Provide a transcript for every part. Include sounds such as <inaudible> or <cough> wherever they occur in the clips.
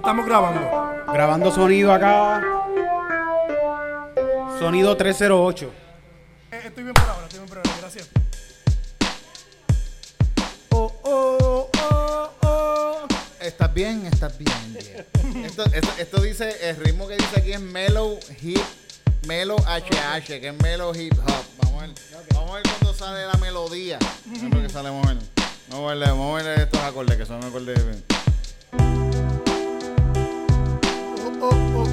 Estamos grabando. Grabando sonido acá. Sonido 308. Eh, estoy bien por ahora, estoy bien por ahora. Gracias. Oh, oh, oh, oh. Estás bien, estás bien. bien. Esto, esto, esto dice, el ritmo que dice aquí es Mellow Hip, Mellow HH, que es Mellow Hip Hop. Vamos a ver, vamos a ver cuando sale la melodía. No creo que sale, vamos a ver. Vamos a ver, vamos a ver estos acordes, que son acordes bien. ¿Cómo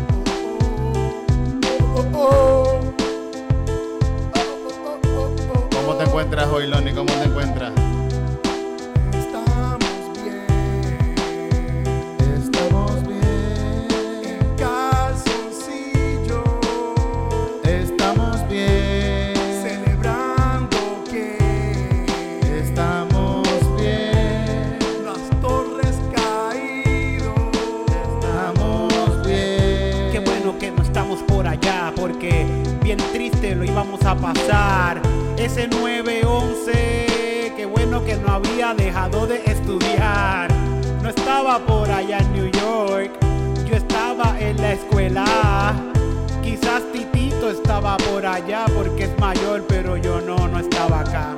te encuentras hoy, Lonnie? ¿Cómo te encuentras? Pasar. Ese 911, qué bueno que no había dejado de estudiar. No estaba por allá en New York, yo estaba en la escuela. Quizás Titito estaba por allá porque es mayor, pero yo no, no estaba acá.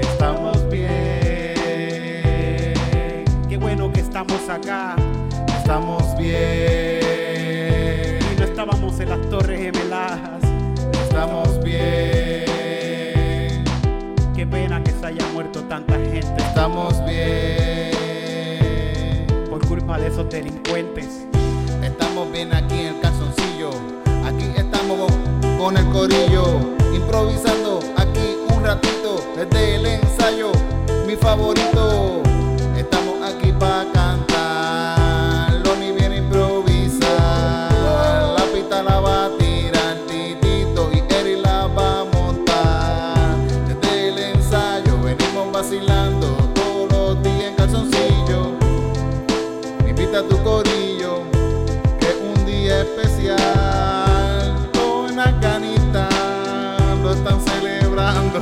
Estamos bien. Qué bueno que estamos acá Estamos bien. Las Torres Gemelas. Estamos bien. Qué pena que se haya muerto tanta gente Estamos bien. por culpa de esos delincuentes. Estamos bien aquí en el calzoncillo. Aquí estamos con el corillo. Improvisando aquí un ratito desde el ensayo. Mi favorito. Estamos aquí para cantar. A tu corillo, que es un día especial. Todo en Afganistán lo están celebrando.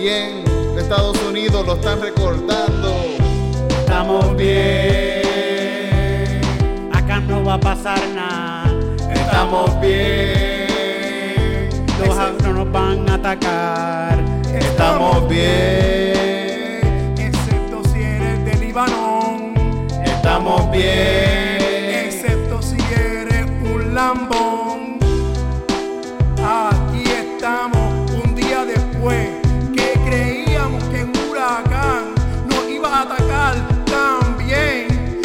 Y en Estados Unidos lo están recordando. Estamos bien, acá no va a pasar nada. Estamos bien. Los no nos van a atacar. Estamos bien. Libanón. Estamos bien. Excepto si eres un lambón. Aquí estamos un día después que creíamos que un huracán nos iba a atacar también.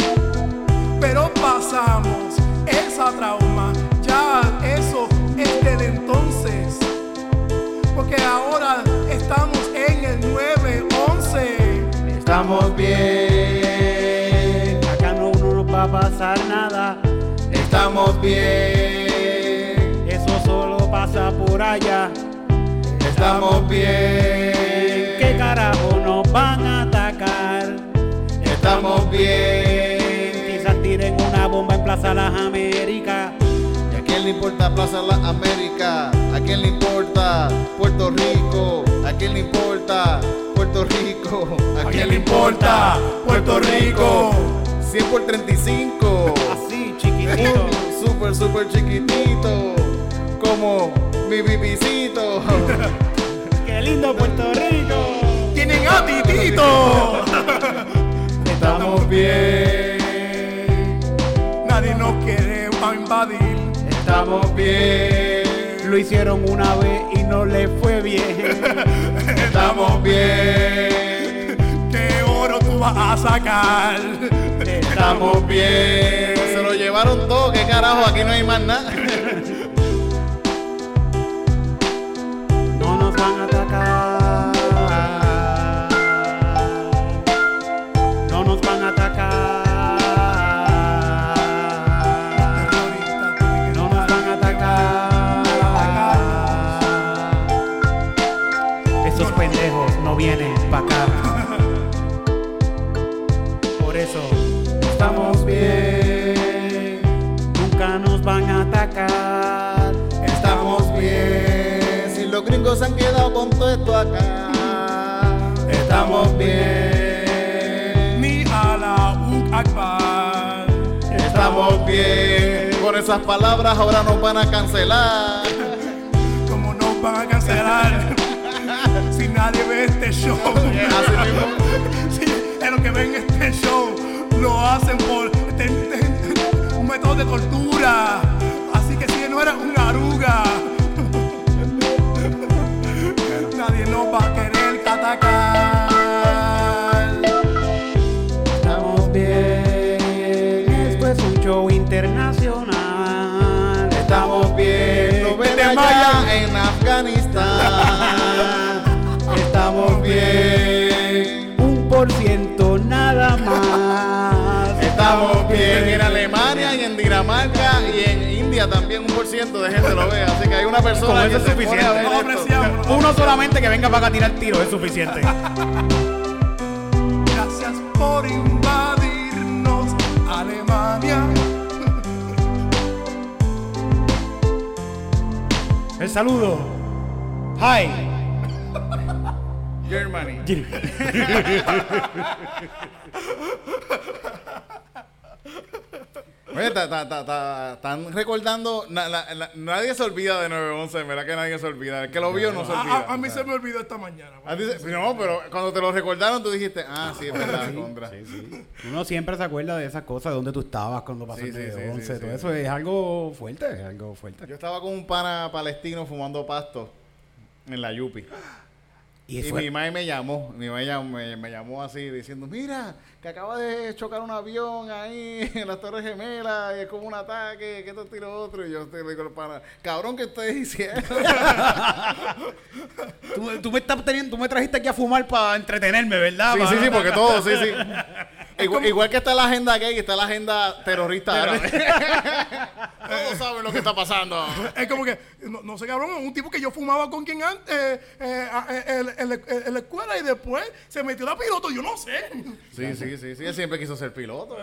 Pero pasamos esa trauma. Ya eso es desde entonces. Porque ahora estamos en el 911. Estamos bien. Va a pasar nada. Estamos bien. Eso solo pasa por allá. Estamos ¿Qué bien. carajo nos van a atacar? Estamos bien. Quizás tiren una bomba en Plaza Las Américas. ¿Y a quién le importa Plaza La América? ¿A quién le importa Puerto Rico? ¿A quién le importa Puerto Rico? ¿A quién le importa Puerto Rico? 100 por 35. Así, chiquitito. <laughs> Súper, súper chiquitito. Como mi bibicito. <laughs> Qué lindo Puerto Rico. Tienen a Titito. <laughs> Estamos bien. Nadie nos quiere invadir. Estamos bien. Lo hicieron una vez y no le fue bien. Estamos bien. ¿Qué oro tú vas a sacar? Estamos bien. Se lo llevaron todo. ¿Qué carajo? Aquí no hay más nada. No nos van a atacar. Venga para acá a tirar tiro es suficiente. Gracias por invadirnos, Alemania. El saludo. Hi. Germany. <laughs> ta- ta- ta- ta- están recordando, na- la- la- nadie se olvida de 911, en verdad que nadie se olvida. El que lo vio no se A, olvida. a- a mí se me olvidó esta mañana. A ti se- no, pero cuando te lo recordaron tú dijiste, ah, sí, es verdad, contra. <laughs> Uno siempre se acuerda de esas cosas, de dónde tú estabas cuando pasó Sí, el sí, sí, 11. sí, todo sí. eso es algo fuerte, es algo fuerte. Yo estaba con un pana palestino fumando pasto en la Yupi. Y, Y mi madre me llamó, mi madre me, me llamó así diciendo, mira, que acaba de chocar un avión ahí <laughs> en las Torres Gemelas y es como un ataque, que y lo otro. Y yo te digo, pana, cabrón, ¿qué estoy diciendo? <laughs> tú, tú me estás teniendo, tú me trajiste aquí a fumar para entretenerme, ¿verdad? sí, sí, sí, porque todo, sí, sí. <laughs> Igual, igual que está la agenda gay, está la agenda terrorista árabe. <laughs> Todos saben lo que está pasando. <laughs> Es como que, no, no sé, cabrón, un tipo que yo fumaba con quien antes, eh, eh, a- eh, en, en la- en la escuela y después se metió la piloto, yo no sé. Sí, sí, sí, sí. Él siempre quiso ser piloto.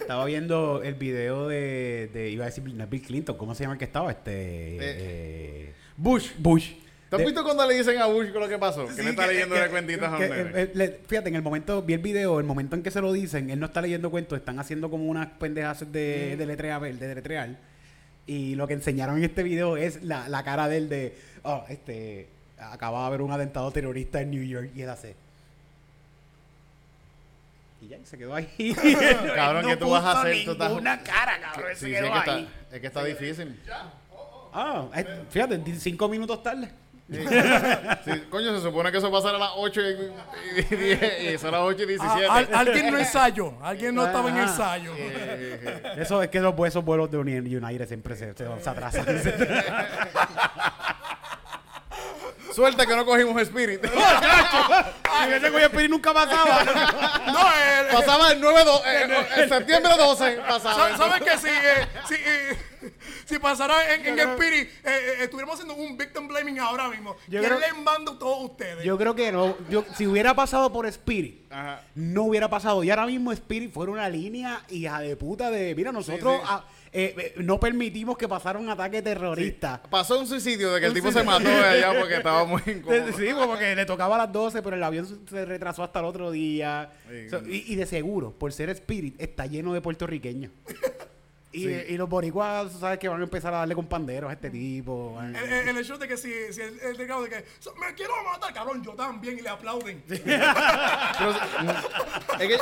Estaba viendo el video de, de- iba a decir Bill Clinton, ¿cómo se llama el que estaba? Este eh, Bush, Bush. ¿Te has De- visto cuando le dicen a Bush lo que pasó? Que Sí, le está que- leyendo que- una cuentita a que, un fíjate, en el momento, vi el video, el momento en que se lo dicen, él no está leyendo cuentos, están haciendo como unas pendejas de, de, letrear, de letrear. Y lo que enseñaron en este video es la, la cara de él de, oh, este, acaba de haber un atentado terrorista en New York y él hace. Y ya, se quedó ahí. <laughs> Cabrón, No ¿qué tú vas a hacer? Tú estás- ninguna cara, cabrón. Sí, se sí, quedó es, que está, ahí. es que está difícil. Ah, eh, fíjate, cinco minutos tarde. <laughs> Sí, coño, se supone que eso pasara a las 8 y, y, 10 y son las 8 y 17. A- al- alguien no <laughs> ensayó, alguien no estaba en Ajá. ensayo. Eh, Eso es que los, esos vuelos de United siempre se, se, se atrasan. <laughs> Suerte que no cogimos Spirit. Y ese Goya Spirit nunca pasaba. No, el- Pasaba el 9 do- eh, el septiembre 12. Pasaba. Sa- ¿Sabes qué? Si, eh, si, pasara en, en Spirit, eh, eh, estuviéramos haciendo un victim blaming ahora mismo. Yo ¿Quién creo- le manda a todos ustedes? Yo creo que no. Yo, si hubiera pasado por Spirit, Ajá. no hubiera pasado. Y ahora mismo Spirit fuera una línea hija de puta de. Mira, nosotros sí. ah, eh, eh, no permitimos que pasara un ataque terrorista. Pasó un suicidio de que el tipo se mató de allá porque estaba muy <laughs> incómodo. Sí, como que le tocaba a las 12, pero el avión se- se retrasó hasta el otro día. Sí. So, y, y de seguro, por ser Spirit, está lleno de puertorriqueños. Y, Sí. y los boricuas, sabes que van a empezar a darle con panderos a este tipo. El, el- el hecho de que si, si el, el de de que "So, me quiero matar, cabrón, yo también, y le aplauden. <laughs> Pero, es que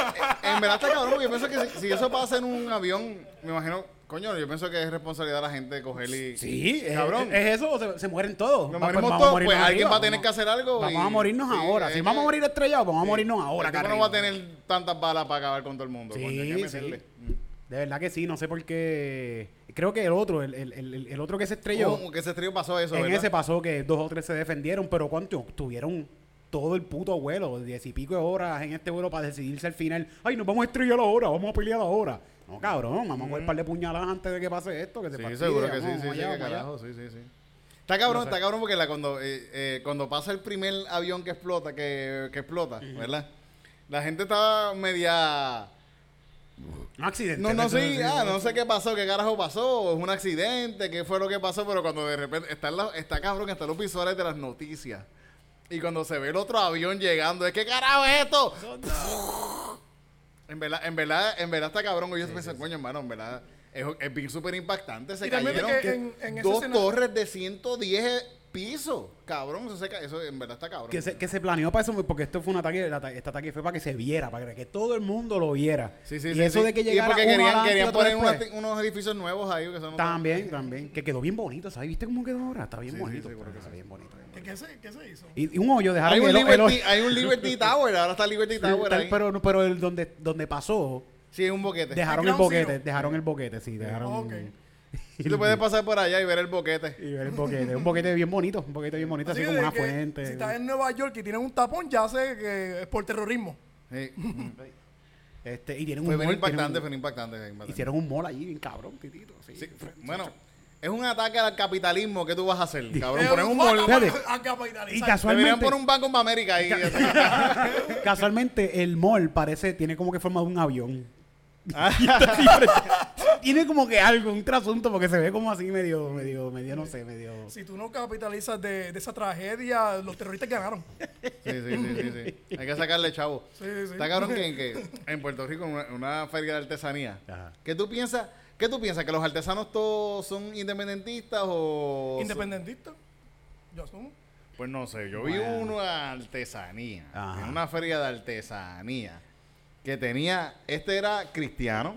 en verdad está cabrón porque yo pienso que si, si eso pasa en un avión, me imagino, coño, yo pienso que es responsabilidad de la gente coger y. Sí, es, Cabrón. es eso, o se, se mueren todos. Nos pues morimos vamos a todos, pues alguien arriba, va a tener vamos- que hacer algo. Vamos y- a morirnos sí, ahora. Si que- vamos a morir estrellados, vamos a morirnos ahora. acá no va a tener tantas balas para acabar con todo el mundo. Sí, coño, hay que sí. meterle. De verdad que sí, no sé por qué. Creo que el otro, el, el, el, el otro que se estrelló. ¿Cómo que ese trío pasó eso, en verdad? ese pasó que dos o tres se defendieron, pero ¿cuántos? Tuvieron todo el puto vuelo, diez y pico de horas en este vuelo para decidirse al final. Ay, nos vamos a estrellar ahora, vamos a pelear ahora. No, cabrón, vamos a coger un par de puñaladas antes de que pase esto. Que se Sí, fastidie, seguro que sí, sí, sí, allá, que allá. carajo, sí, sí, sí. Está cabrón, está cabrón porque la, cuando, eh, eh, cuando pasa el primer avión que explota, que, que explota, ¿verdad? La gente estaba media... Un accidente. No, no, sí, ah, no sé qué pasó, qué carajo pasó, es un accidente, qué fue lo que pasó, pero cuando de repente está, la- está cabrón, están los visuales de las noticias. Y cuando se ve el otro avión llegando, es que carajo es esto? En verdad, en verdad, en verdad está cabrón. Yo pensé, coño, hermano, en verdad, es, es bien súper impactante. Se cayeron que en- en dos escena- torres de 110 pisos. Cabrón, eso, se ca- eso en verdad está cabrón. Que se, que se planeó para eso, porque esto fue un ataque, este ataque fue para que se viera, para que todo el mundo lo viera. Sí, sí, y sí, eso sí. de que Y llegara porque uno querían, adelante y querían poner unos, edificios nuevos ahí. Que son También, <laughs> también. Que quedó bien bonito, ¿sabes? ¿Viste cómo quedó ahora? Está bien bonito. sí, creo que está bien bonito. ¿Qué, se, qué se hizo? Y, y un hoyo, dejaron Hay un, el, el Liberty, hoyo. hay un Liberty <laughs> Tower, ahora está Liberty Tower ahí. pero, pero el donde, donde pasó, sí, es un boquete. dejaron El el boquete, dejaron el boquete, sí, dejaron. Ok. Sí, <laughs> Tú puedes pasar por allá y ver el boquete. Y ver el boquete, un boquete bien bonito, un boquete bien bonito, así, Así como una que fuente. Si estás en Nueva York y tienes un tapón, ya sé que es por terrorismo. Sí. <laughs> Este, y tienen Fue un bien mall, tienen impactante, un- fue impactante. fue impactante. Hicieron un mall allí, bien cabrón, titito. Sí, bueno, es un ataque al capitalismo. ¿Qué tú vas a hacer, cabrón? Poner un mall. Fíjate. a capitalizar. Y Deberían casualmente, poner un Banco of America ahí. <laughs> casualmente el mall parece, tiene como que forma de un avión. <laughs> Tiene como que algo, un trasunto, porque se ve como así medio, medio, medio, no sé, medio. Si tú no capitalizas de, de esa tragedia, los terroristas ganaron. Sí, sí, sí, sí, sí. Hay que sacarle chavo. Sí, sí. Está cabrón que, que en Puerto Rico, en una, una feria de artesanía, Ajá. ¿qué tú piensas? ¿Qué tú piensas? ¿Que los artesanos todos son independentistas o...? Independentistas. Yo asumo. Pues no sé, yo vi uno de artesanía, Ajá. en una feria de artesanía, que tenía, este era cristiano,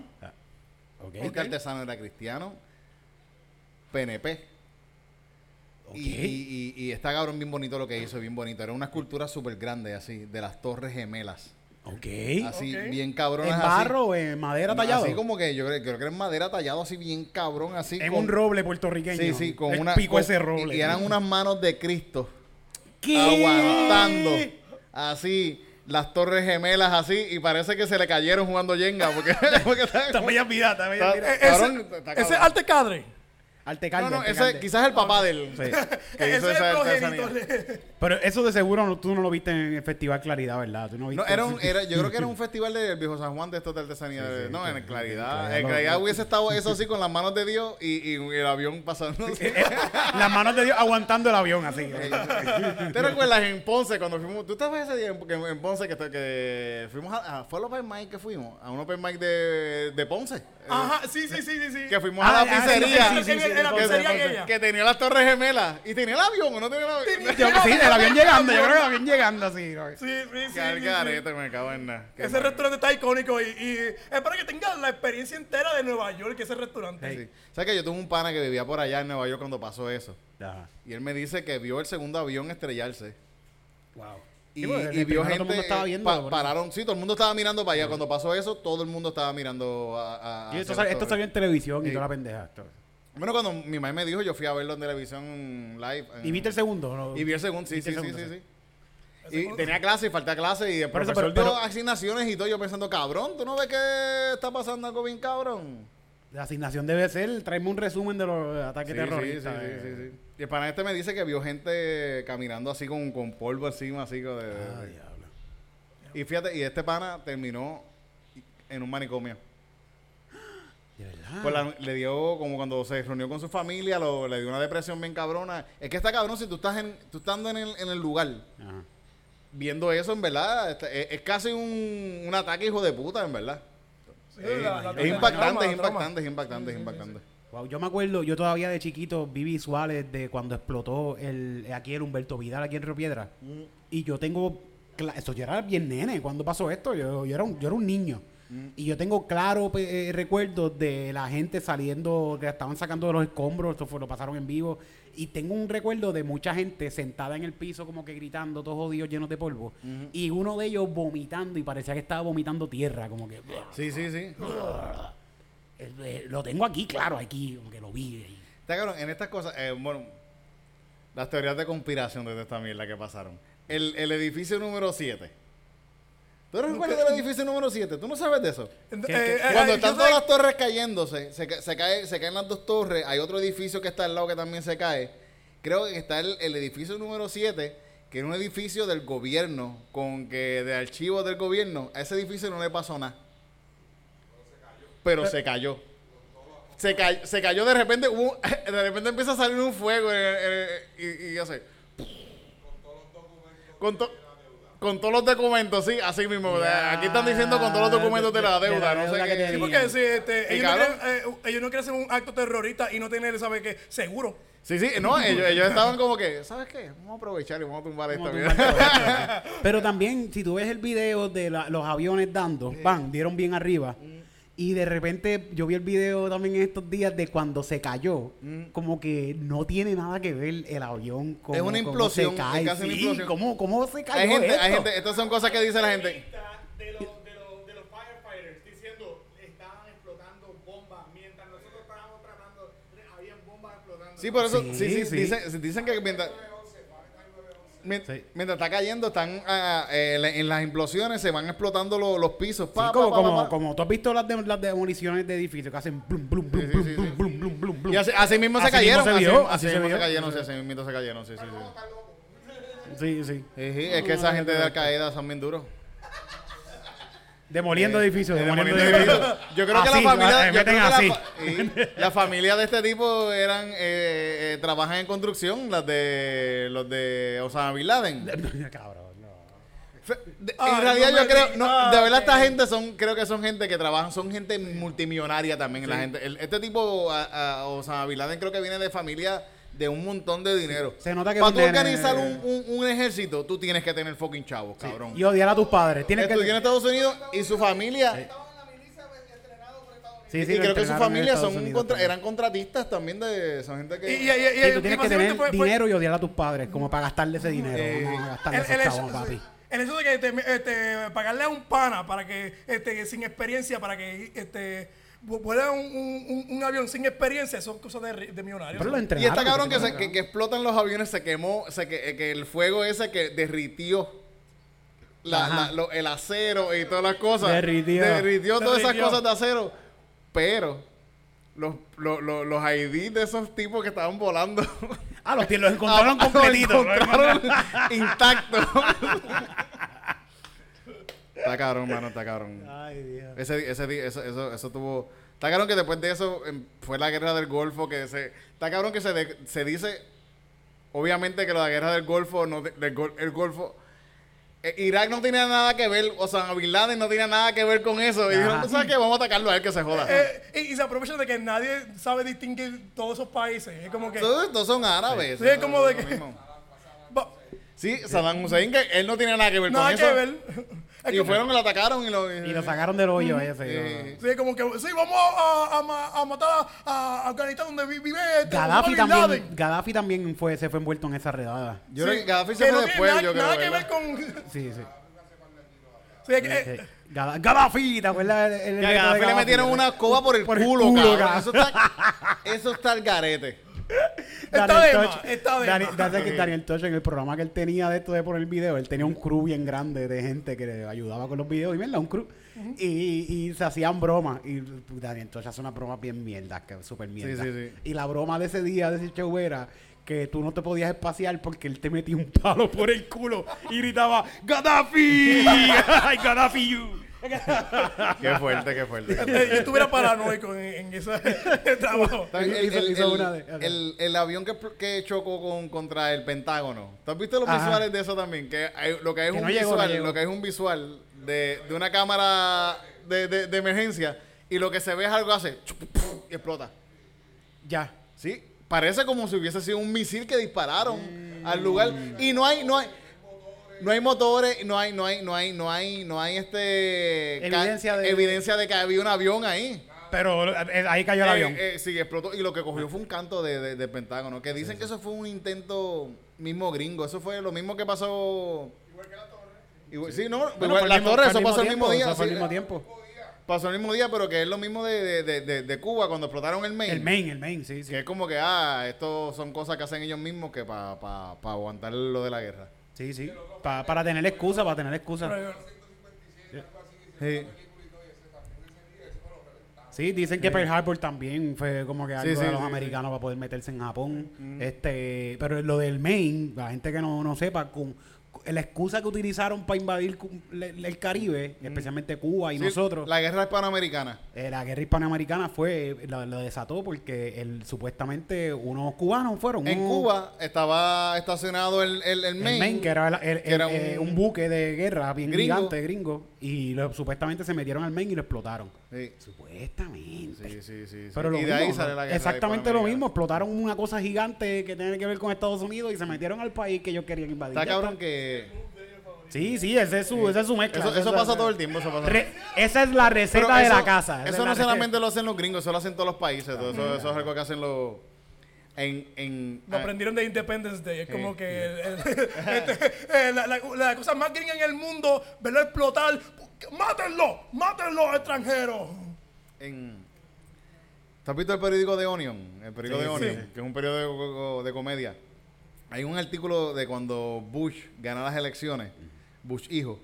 Ok. este artesano era cristiano, PNP, y, y, y, y está cabrón bien bonito lo que hizo, bien bonito, era una escultura súper grande así, de las torres gemelas, Ok. así, bien cabrón. ¿En barro o en madera tallado? Así como que yo creo, creo que era en madera tallado así bien cabrón, así. en con- un roble puertorriqueño. Sí, sí, con El una... pico con- ese roble. Y, y eran unas manos de Cristo. ¿Qué? aguantando así las torres gemelas así y parece que se le cayeron jugando Jenga porque, <laughs> porque está- Está media vida, está vida. Eh, cabrón, ese, ese arte cadre. No, no, ese quizás el papá de él Sí. que <laughs> Ese el progenitor de- Pero eso de seguro no- tú no lo viste en el Festival Claridad, ¿verdad? Tú no, No, viste era un, era, yo creo que era un <laughs> festival del Viejo San Juan de estos de artesanía. Sí, sí, no, sí, en claridad. En claridad lo- hubiese estado <laughs> eso así con las manos de Dios y, y el avión pasando. Las manos de Dios aguantando el avión así. ¿Te recuerdas en Ponce cuando fuimos? ¿Tú estabas ese día en, en- en Ponce que, que fuimos a, a- ¿Fue al Open Mic que fuimos? A un Open Mic de, de Ponce. Ajá, sí, sí, sí, sí. sí. Que fuimos Ah, a la ah, sí, pizzería. sí, sí, sí, la que, pizzería que- aquella. que tenía las torres gemelas. ¿Y tenía el avión o no tenía el avión? Yo- sí, el avión llegando, yo creo que el avión llegando así. ¿no? Sí, sí, sí, sí, Qué sí. garete, me cago en nada. Qué Ese mal. restaurante está icónico y, y es para que tengas la experiencia entera de Nueva York, ese restaurante. Sí. ¿Sabes que yo tuve un pana que vivía por allá en Nueva York cuando pasó eso? Ajá. Y él me dice que vio el segundo avión estrellarse. Wow. Y, Sí, vio primero todo el gente. mundo estaba viendo, pa- pararon, sí, todo el mundo estaba mirando para allá. Cuando pasó eso, todo el mundo estaba mirando a. a- Y hacia esto, las sal- esto salió en televisión y toda la pendeja. esto. Bueno, cuando mi mamá me dijo, yo fui a verlo en televisión live. en- ¿Y viste el segundo? no? Y vi el segundo, sí, ¿Viste sí, sí, segundo? sí, sí. Y tenía clase y falta clase y el eso, profesor pero- asignaciones y todo. Yo pensando, cabrón, ¿tú no ves que está pasando algo bien cabrón? La asignación debe ser, tráeme un resumen de los ataques Sí, sí, terroristas. sí, eh. sí, sí, sí. Y el pana este me dice que vio gente caminando así con, con polvo encima, así como de... Ah, diablo. y fíjate, y este pana terminó en un manicomio. De verdad. Pues la- le dio, como cuando se reunió con su familia, lo- le dio una depresión bien cabrona. Es que está cabrón si tú estás en, tú estando en el, en el lugar, Ajá. viendo eso, en verdad, está- es, es casi un, un ataque hijo de puta, en verdad. Sí, es, la- la- es la- la impactante, es impactante, es impactante, es impactante. Wow, yo me acuerdo, yo todavía de chiquito vi visuales de cuando explotó el aquí el Humberto Vidal aquí en Río Piedra. Y yo tengo cla- eso yo era bien nene cuando pasó esto, yo, yo era un, yo era un niño. Y yo tengo claro pe- eh, recuerdos de la gente saliendo, que estaban sacando de los escombros, esto fue, lo pasaron en vivo. Y tengo un recuerdo de mucha gente sentada en el piso, como que gritando, todos jodidos, llenos de polvo. Y uno de ellos vomitando, y parecía que estaba vomitando tierra, como que. Sí, sí, sí. Eh, Lo tengo aquí, claro, aquí, como que lo vi. Está cabrón, en estas cosas, eh, bueno, las teorías de conspiración de esta mierda que pasaron. El, el edificio número 7. ¿Tú no recuerdas del edificio número 7? ¿Tú no sabes de eso? Eh, ¿Qué- eh, qué- eh, Cuando yo están sé- todas las torres cayéndose, se, ca- se, cae, se caen las dos torres, hay otro edificio que está al lado que también se cae. Creo que está el, el edificio número 7, que es un edificio del gobierno, con que de archivos del gobierno, a ese edificio no le pasó nada. Pero se cayó. Se, cayó, se cayó de repente, hubo- <laughs> de repente empieza a salir un fuego y, y hace. con, to- con todos los documentos, sí, así mismo. Aquí están diciendo con todos los documentos de la de la deuda, no sé deuda qué. Sí, porque sí, este, ellos, no quieren, eh, ellos no quieren hacer un acto terrorista y no tener, ¿sabes qué? Seguro. Sí, sí, no, <laughs> ellos, ellos estaban como que, ¿sabes qué? Vamos a aprovechar y vamos a tumbar esto. Tumbar. <laughs> Pero también, si tú ves el video de la- los aviones dando, van, dieron bien arriba. Y de repente yo vi el video también en estos días de cuando se cayó. Como que no tiene nada que ver el avión con Es una implosión, es casi una sí, implosión. ¿cómo, ¿Cómo se cayó Hay gente, esto? hay gente, estas son cosas que dice la gente. de los, de los, de los firefighters diciendo estaban explotando bombas mientras nosotros estábamos tratando, habían bombas explotando. Sí, por eso, sí, Sí, sí, sí. Dicen, dicen que mientras, mien- Sí. mientras está cayendo, están ah, eh, en la- en las implosiones, se van explotando lo- los pisos. Sí, Pa, pa, como, pa, como, pa, pa. como tú has visto las, de- las demoliciones de edificios que hacen blum, blum, blum, Sí, sí, blum, sí, blum, sí. blum, blum, blum, blum. Y así, así mismo se Así cayeron. mismo se así, vio, así así se mismo se vio. cayeron, sí, así mismo se cayeron, sí, sí, sí. Sí, sí. Sí, sí, es que esa gente de Al Qaeda son bien duros. Demoliendo edificios, Eh, demoliendo demoliendo edificios. edificios. Yo creo que la familia, eh, yo creo la, familia de este tipo eran eh, eh, trabajan en construcción, las de los de Osama Bin Laden. <laughs> Cabrón, de- en realidad no yo creo, no, de verdad esta gente son, creo que son gente que trabajan, son gente multimillonaria también. La gente, el- este tipo, a, a Osama Bin Laden creo que viene de familia de un montón de dinero. Se nota que Para tú organizar un, un- un ejército, tú tienes que tener fucking chavos, cabrón. Y odiar a tus padres. Tienes que... Estudió en Estados Unidos y su familia. Sí, sí, y creo que su familia son Unidos contra- eran contratistas también de. Son gente que. Y, y, y, y- Sí, tú tienes que tener fue- fue- dinero y odiar a tus padres, como para gastarle ese dinero. Eh, gastarle el, hecho, papi. el hecho de que te- este, pagarle a un pana para que, este, sin experiencia, para que este, vuela un, un, un- un avión sin experiencia, son cosas de, de millonarios. Pero lo y está cabrón que, lo se, que, que explotan los aviones, se quemó, se que, que el fuego ese que derritió la- Ajá. la- lo- el acero y todas las cosas. Derritió. Derritió todas esas cosas de acero. Pero los, los, los, los ID de esos tipos que estaban volando. Ah, los, los <laughs> encontraron Ah, completitos. los encontraron <laughs> intactos. <laughs> está cabrón, mano, está cabrón. Ay, Dios. Ese, ese, eso, eso, eso tuvo. Está cabrón que después de eso em, fue la guerra del Golfo. que se Está cabrón que se, de- se dice. Obviamente que la guerra del Golfo. No, de- del el Golfo. eh, Irak no tenía nada que ver. O sea, Bin Laden no tenía nada que ver con eso. Y Ajá. dijeron, ¿tú sabes qué? Vamos a atacarlo a él que se joda. Eh, y, y se aprovechan de que nadie sabe distinguir todos esos países. Es como que. Todos estos son árabes. Sí, es como de que- mismo. Sí, Saddam Hussein, que él no tiene nada que ver nada con que eso. ver. Es Y como- fueron y lo atacaron y lo. Y lo sacaron del hoyo ese. Eh, Sí, como que, sí, vamos a, a a matar a, a Afganistán donde vi- vive este Gaddafi también, Gaddafi también fue, se fue envuelto en esa redada. Yo Sí, creo que Gaddafi se que fue después, nada, yo creo. nada que ver con. Sí, sí. Sí, que, Sí. eh, Gaddafi, ¿te acuerdas? El, el Que a reto de Gaddafi le metieron una escoba por el Por el culo, culo, cabrón. cabrón. Eso está, eso está al garete. Daniel está de Daniel- en el programa que él tenía de esto de por el video, él tenía un crew bien grande de gente que le ayudaba con los videos y mierda, un crew. y, y se hacían bromas. Y Daniel Tosh hace una broma bien mierda, que súper mierda. sí, sí. Y la broma de ese día, de ese show era que tú no te podías espaciar porque él te metía un palo por el culo y gritaba ¡Gaddafi! <laughs> ¡Ay, Gaddafi you! Qué fuerte, qué fuerte. yo estuviera paranoico en, en ese trabajo. El, avión que, que chocó con, contra el Pentágono. ¿Tú has visto los Ajá. visuales de eso también? Que hay- lo que es Que un no llegó, no visual, lo que es un visual de, de una cámara de, de- de emergencia y lo que se ve es algo hace y explota. Ya. Sí, parece como si hubiese sido un misil que dispararon al lugar y no hay no hay no hay motores, no hay no hay no hay no hay no hay este Evidencia de- evidencia de que había un avión ahí. Pero eh, ahí cayó el Eh, avión. eh, sí, explotó y lo que cogió fue un canto de, de- Pentágono, que dicen que eso fue un intento mismo gringo, eso fue lo mismo que pasó igual que la torre. sí, no, Bueno, igual la mismo- torre eso pasó el mismo día, fue el mismo tiempo. pasó el mismo día, pero que es lo mismo de, de- de- Cuba cuando explotaron el Maine. El main, el main, sí, sí. Que es como que, ah, esto son cosas que hacen ellos mismos que para pa, pa aguantar lo de la guerra. Sí, sí. Pa- para tener excusa, para tener excusa. Sí. Sí, dicen que Pearl Harbor también fue como que algo Sí, sí, de los sí, americanos para poder meterse en Japón. Este, pero lo del Maine, la gente que no, no sepa, con, la excusa que utilizaron para invadir el Caribe, especialmente Cuba y Sí, nosotros, la, La guerra hispanoamericana. la guerra hispanoamericana fue, lo, lo desató porque el, supuestamente unos cubanos fueron. En unos- Cuba estaba estacionado el, el, el el Maine. Maine, que era, el- el- que era eh, un- un, buque de guerra bien Gringo. gigante, gringo, y lo- supuestamente se metieron al Maine y lo explotaron. Sí, Supuestamente. sí, sí. sí, sí. Pero lo y de ahí mismo, sale la guerra exactamente lo mismo, explotaron una cosa gigante que tiene que ver con Estados Unidos y se metieron al país que ellos querían invadir. Está cabrón está. que... Sí, sí, ese es su, esa es su mezcla. Eso, eso pasa todo el tiempo, eso pasa. Re- esa es la receta de la casa. Eso es no solamente lo hacen los gringos, eso lo hacen todos los países. todo eso, eso es algo que hacen los... En, en, Lo ah, aprendieron de Independence Day. Es como Sí. que el- el- <laughs> este, eh, la, la- la cosa más gringa en el mundo, verlo explotar. ¡Mátenlo! ¡Mátenlo, extranjeros! en- ¿Tú has visto el periódico de Onion? El periódico Sí, de Onion, sí. que es un periódico de comedia. Hay un artículo de cuando Bush gana las elecciones, Bush hijo,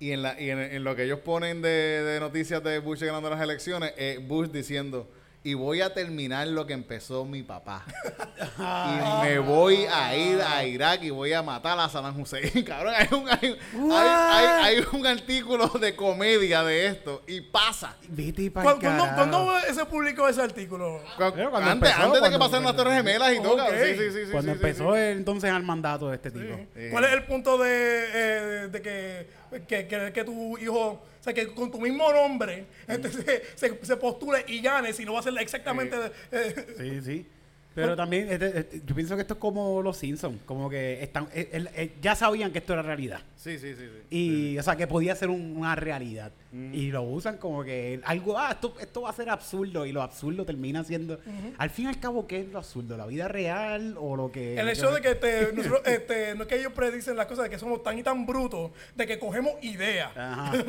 y en, la, y en, en lo que ellos ponen de, de noticias de Bush ganando las elecciones, es Bush diciendo, y voy a terminar lo que empezó mi papá. <laughs> y me voy a ir a Irak y voy a matar a Saddam Hussein. <laughs> Cabrón, hay un, hay, hay, hay- hay un artículo de comedia de esto y pasa. Vete ¿Cuándo, cuándo- se publicó ese artículo? Cu- Pero cuando antes, empezó, antes de que cuando- pasaran las Torres Gemelas y todo. Ok. cabrón. Sí, sí, sí, sí, Cuando empezó entonces al mandato de este tipo. Sí. ¿Cuál es el punto de, eh, de que, que, que- que tu hijo, o sea, que con tu mismo nombre este, se, se, se postule y gane si no va a ser exactamente... eh, Sí, sí. Pero también, este- este, yo pienso que esto es como los Simpsons, como que están, eh, el- eh, ya sabían que esto era realidad. Sí, sí, sí. sí. Y, o sea, que podía ser un- una realidad. Y lo usan como que algo, ah, esto, esto va a ser absurdo. Y lo absurdo termina siendo, al fin y al cabo, ¿qué es lo absurdo? ¿La vida real o lo que...? El hecho de que este, <laughs> nosotros, este, no es que ellos predicen las cosas, de que somos tan y tan brutos, de que cogemos ideas. Ajá. <laughs>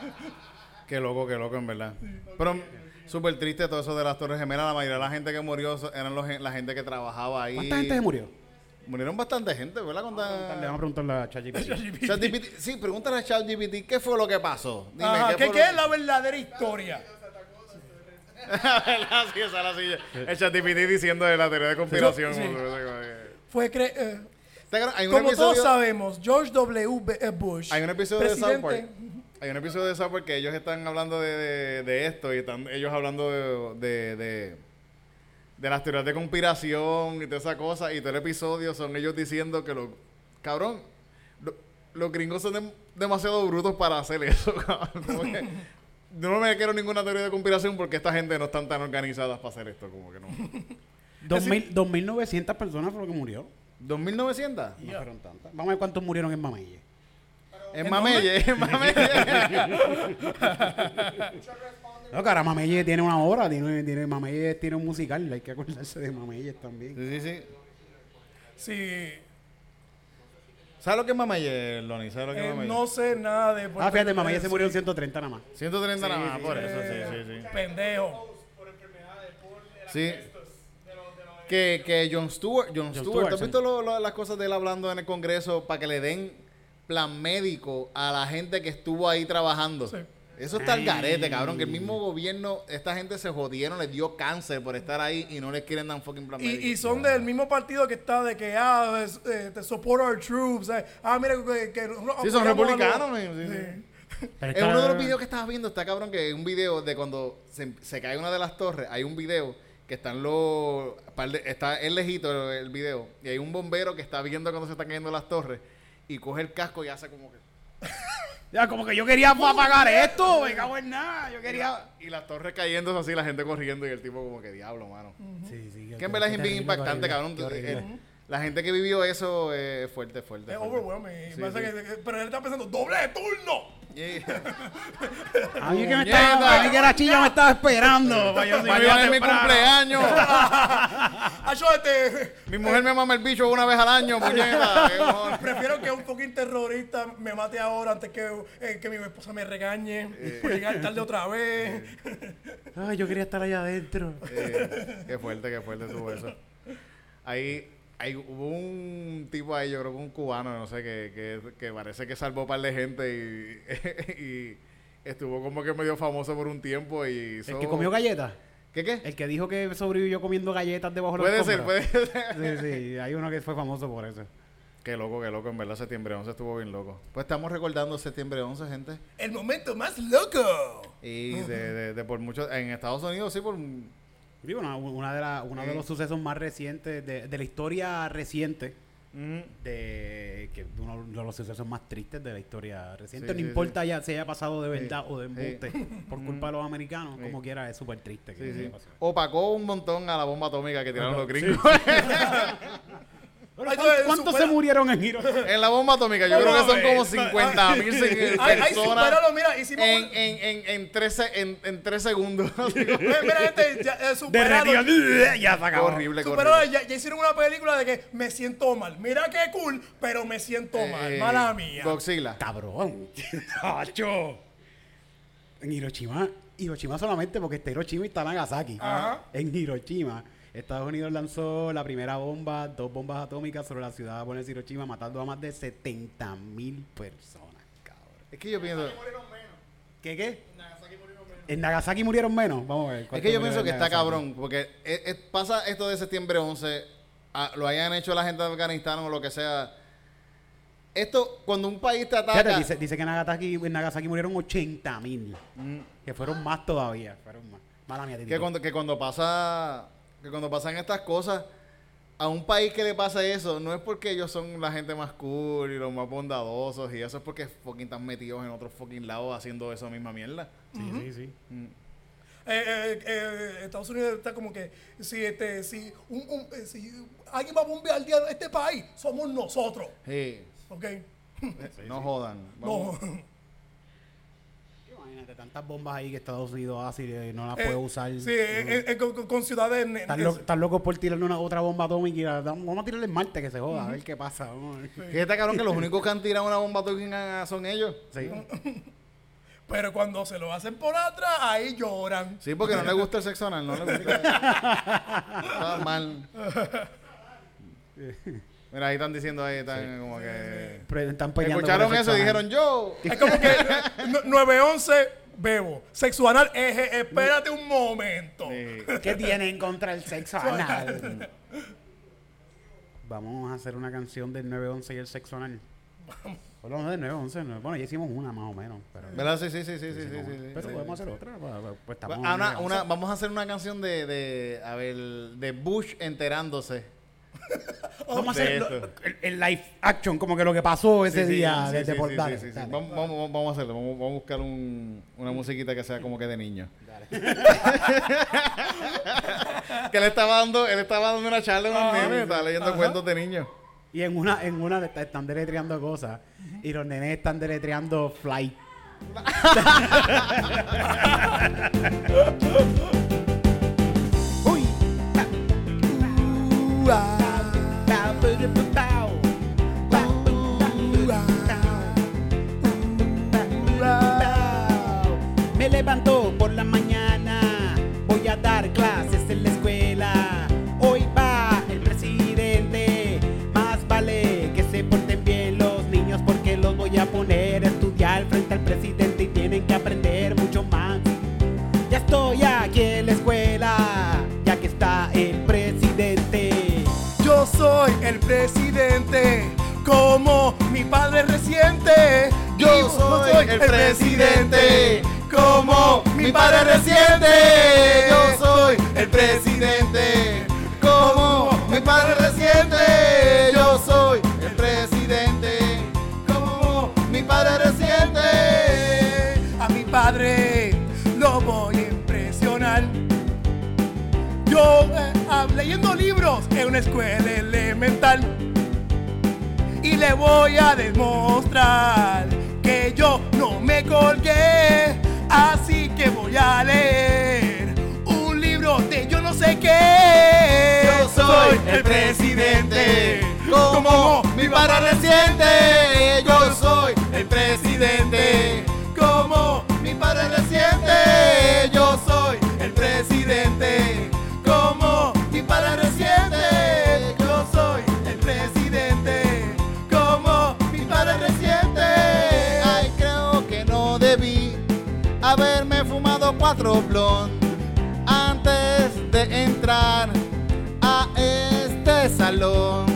<laughs> Qué loco, qué loco, en verdad. Pero súper triste todo eso de las Torres Gemelas. La mayoría de la gente que murió eran los, la gente que trabajaba ahí. ¿Cuánta gente se murió? Murieron bastante gente, ¿verdad? Le ¿Cuánta... vamos a preguntarle a <laughs> ChatGPT. ChatGPT- sí, pregúntale a ChatGPT qué fue lo que pasó. Dime, Ajá, ¿qué, es la verdadera historia? ¿Verdad? <laughs> sí, esa es la silla. El ChatGPT diciendo de la teoría de conspiración. Sí. Fue cre- eh, como todos sabemos, George W. Bush, Hay un episodio de South presidente, Park. Hay un episodio de South Park que ellos están hablando de, de- de esto y están ellos hablando de, de, de, de las teorías de conspiración y toda esa cosa. Y todo el episodio son ellos diciendo que los. Cabrón, lo- los gringos son dem- demasiado brutos para hacer eso. <laughs> cabrón. Como que yo no me quiero ninguna teoría de conspiración porque esta gente no están tan organizadas para hacer esto. Como que no. <laughs> 2000 2.900 personas fue lo que murió. ¿2900? No fueron tantas. Vamos a ver cuántos murieron en Mameye. En Mamelle, en <laughs> Mamelle. <laughs> No, cara, Mameye tiene una obra, tiene, tiene, Mameye tiene un musical, hay que acordarse de Mameye también. sí, sí, sí. sí, ¿Sabes lo que es Mamelle, Lonnie? ¿Sabes lo que es eh, Mamelle? no sé nada de... Ah, fíjate, Mameye se sí, murió en 130 nada más. 130 nada más, sí, por sí. eso, sí, sí, sí. Pendejo. Sí. Que, que John Stewart, John, Stewart, Stewart, ¿tú has sí. visto lo- lo- las cosas de él hablando en el Congreso para que le den plan médico a la gente que estuvo ahí trabajando? Sí. Eso está al Ay. garete, cabrón. Que el mismo gobierno, esta gente se jodieron, les dio cáncer por estar ahí y no les quieren dar un fucking plan médico. Y, y son del mismo partido que está de que, ah, es, eh, te support our troops. eh, ah, mira que... que nosotros Sí, son los- republicanos. sí, sí. Pero En uno de los videos que estabas viendo, está cabrón que es un video de cuando se, se cae una de las torres, hay un video que están los... Está el lejito el video, y hay un bombero que está viendo cuando se están cayendo las torres, y coge el casco y hace como que... <laughs> Ya, como que yo quería apagar esto, me cago en nada, yo quería... Y las torres cayendo así, la gente corriendo, y el tipo como que diablo, mano. Sí, sí. Que en verdad es bien impactante, cabrón. La gente que vivió eso eh, es fuerte, fuerte. Es fuerte. overwhelming. Sí, Parece sí. que- que- pero él está pensando, doble de turno. Yeah. <laughs> A mí que me estaba, a mí que la chilla me estaba esperando. Mañana es mi cumpleaños. <laughs> Este, mi mujer me mama el bicho una vez al año, puñeta. <laughs> Prefiero que un fucking terrorista me mate ahora antes que, eh, que mi esposa me regañe por llegar tarde otra vez. Ay, yo quería estar allá adentro. Eh, qué fuerte, qué fuerte estuvo eso. Ahí, ahí hubo un tipo ahí, yo creo que un cubano, no sé, que, que, que parece que salvó un par de gente y, <laughs> y estuvo como que medio famoso por un tiempo y hizo... El que comió galletas. ¿Qué qué? El que dijo que sobrevivió comiendo galletas debajo de los Puede ser, puede <laughs> ser. Sí, sí, hay uno que fue famoso por eso. Qué loco, qué loco. En verdad, septiembre 11 estuvo bien loco. Pues estamos recordando septiembre 11, gente. El momento más loco. Y de, de, de por mucho... En Estados Unidos, sí, por... Sí, una, una de la- uno de Sí. los sucesos más recientes, de, de la historia reciente, Mm, de que uno de los sucesos más tristes de la historia reciente. Sí, no sí, importa ya si haya pasado de verdad o de embuste por culpa de los americanos, como quiera, es súper triste. que. Opacó un montón a la bomba atómica que tiraron los gringos. <laughs> <laughs> ¿Cuántos, se murieron en Hiroshima? <laughs> en la bomba atómica, yo No, creo que son eh, como no, 50 mil personas mira, hicimos en, en, en, en, tres, se- en, en tres segundos. <laughs> Mira, gente, ya, eh, superalo. Derretido. Ya se acabó. horrible, horrible. ya, ya hicieron una película de que me siento mal. Mira qué cool, pero me siento mal. Eh, Mala mía. Godzilla. Cabrón. <laughs> Chacho. En Hiroshima, Hiroshima solamente porque está Hiroshima y está Nagasaki. Ajá. En Hiroshima, Estados Unidos lanzó la primera bomba, dos bombas atómicas sobre la ciudad de Hiroshima, matando a más de 70 mil personas, cabrón. Es que yo pienso... Murieron menos. ¿Qué qué? Nagasaki murieron menos. En Nagasaki murieron menos. Vamos a ver. Es ¿cuántos que yo pienso en que está cabrón, porque es- es- pasa esto de septiembre 11, ah, lo hayan hecho la gente de Afganistán o lo que sea. Esto, cuando un país te ataca... Fíjate, dice, dice que en Nagasaki, en Nagasaki murieron 80 mil. Que fueron más todavía. Fueron más. Mala mía, que cuando, que cuando pasa que cuando pasan estas cosas a un país que le pasa eso no es porque ellos son la gente más cool y los más bondadosos y eso es porque fucking están metidos en otros fucking lados haciendo esa misma mierda. Sí, sí, sí. Eh, eh, eh, Estados Unidos está como que si este si un, un- eh, si alguien va a bombardear este país somos nosotros. Sí, ¿ok? <laughs> no jodan Vamos- no Imagínate, tantas bombas ahí que Estados Unidos hace y no las Eh, puede usar. sí eh, eh, con, con- con ciudades Están, es- lo- están locos por tirarle una otra bomba atómica y la- vamos a tirarle en Marte que se joda, a ver qué pasa. vamos que está cabrón que los únicos que han tirado una bomba atómica son ellos. Sí. <laughs> pero cuando se lo hacen por atrás ahí lloran. Sí porque no les gusta el sexo anal no gusta. <laughs> Está mal <laughs> mira ahí están diciendo ahí están como que Pero están peleando escucharon eso y sexo dijeron anal. yo es como que nu- 911 bebo sexo anal eje, espérate un momento Sí. ¿Qué tienen contra el sexo anal? <laughs> Vamos a hacer una canción del 911 y el sexo anal. Bueno, no del 911, no. bueno, ya hicimos una más o menos. Pero, ¿verdad? sí sí sí sí sí, sí, sí, sí, pero sí. podemos hacer otra. pues, pues, estamos Ah, una- una- 911. vamos a hacer una canción de, de, a ver, de Bush enterándose. <laughs> Vamos a hacer lo- el, el live action, como que lo que pasó ese Sí, sí, día sí, desde dale, dale. Vamos, vamos, vamos a hacerlo. Vamos, vamos a buscar un, una musiquita que sea como que de niño. <laughs> que él estaba dando, él estaba dando una charla a unos nenes, estaba leyendo cuentos de niños. Y en una, en una están deletreando cosas y los nenes están deletreando flight. <laughs> levanto por la mañana, voy a dar clases en la escuela. Hoy va el presidente, más vale que se porten bien los niños porque los voy a poner a estudiar frente al presidente y tienen que aprender mucho más. Ya estoy aquí en la escuela, ya que está el presidente. Yo soy el presidente, como mi padre reciente. Yo soy el presidente, como mi padre reciente. Yo soy el presidente, como mi padre reciente. Yo soy el presidente, como mi padre reciente. A mi padre lo voy a impresionar. Yo eh, ah, leyendo libros en una escuela elemental. Y le voy a demostrar que yo no me colgué. Así que voy a leer un libro de yo no sé qué. Yo soy el presidente, como mi padre reciente. Yo soy el presidente, Roblón antes de entrar a este salón.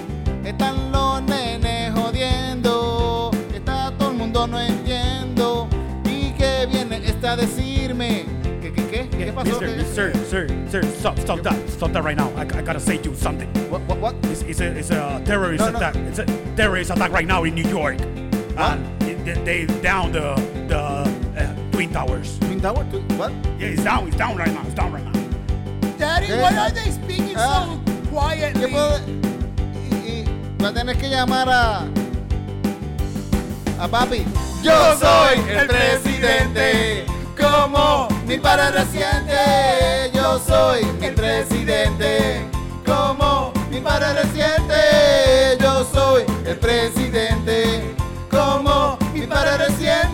Están los nenes jodiendo, está todo el mundo no entiendo. ¿Y que viene este a decirme? ¿Qué, qué, qué? ¿Qué pasó? Mister, ¿Qué? Sir, sir, sir, stop, stop that, stop that right now. I, I gotta say to you something. What, what, what? It's, it's, a, it's a terrorist no, no. It's a terrorist attack right now in New York. What? And they, they down the, the uh, Twin Towers. Tower? Tu- What? Yeah, it's down. It's down right now. It's down right now. Daddy, ¿Qué? why are they speaking Ah. so ¿Qué quietly? puedo? Y, y va a tener que llamar a. A papi. Yo soy el presidente. Como mi padre reciente. Yo soy mi presidente. Como mi padre reciente. Yo soy el presidente. Como mi padre reciente.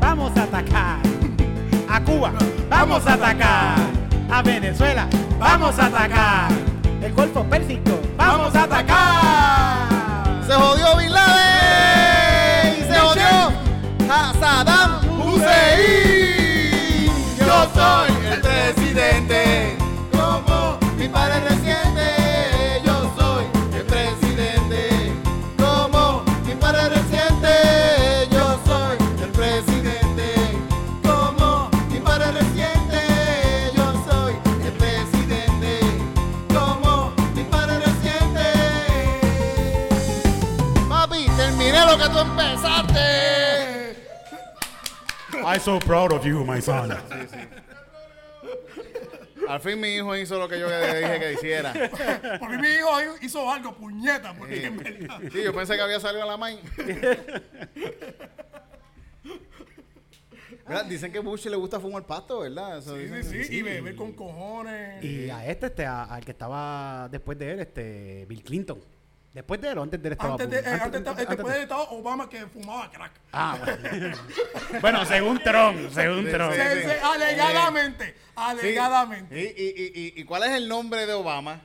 Vamos a atacar. A Cuba, vamos a atacar. A Venezuela, vamos a atacar. El Golfo Pérsico, vamos a atacar. Se jodió Bin Laden. Se jodió a Saddam Hussein. Yo soy el presidente. Como mi padre I'm so proud of you, my son. Al fin mi hijo hizo lo que yo le dije que hiciera. Porque mi hijo hizo algo, puñeta, porque en verdad. Sí, yo pensé que había salido a la main. Mira, Dicen que Bush le gusta fumar pasto, ¿verdad? Eso Sí, dicen. sí, sí, y beber con cojones. Y a este, este, a- al que estaba después de él, este, Bill Clinton. Después de él o antes de él estaba Antes de, Bush? eh, antes, de- antes después de- de estaba Obama que fumaba crack. Ah, bueno. <laughs> bueno, según Trump, según Trump. Se- se- alegadamente, alegadamente. ¿Y, y, y, y, y cuál es el nombre de Obama?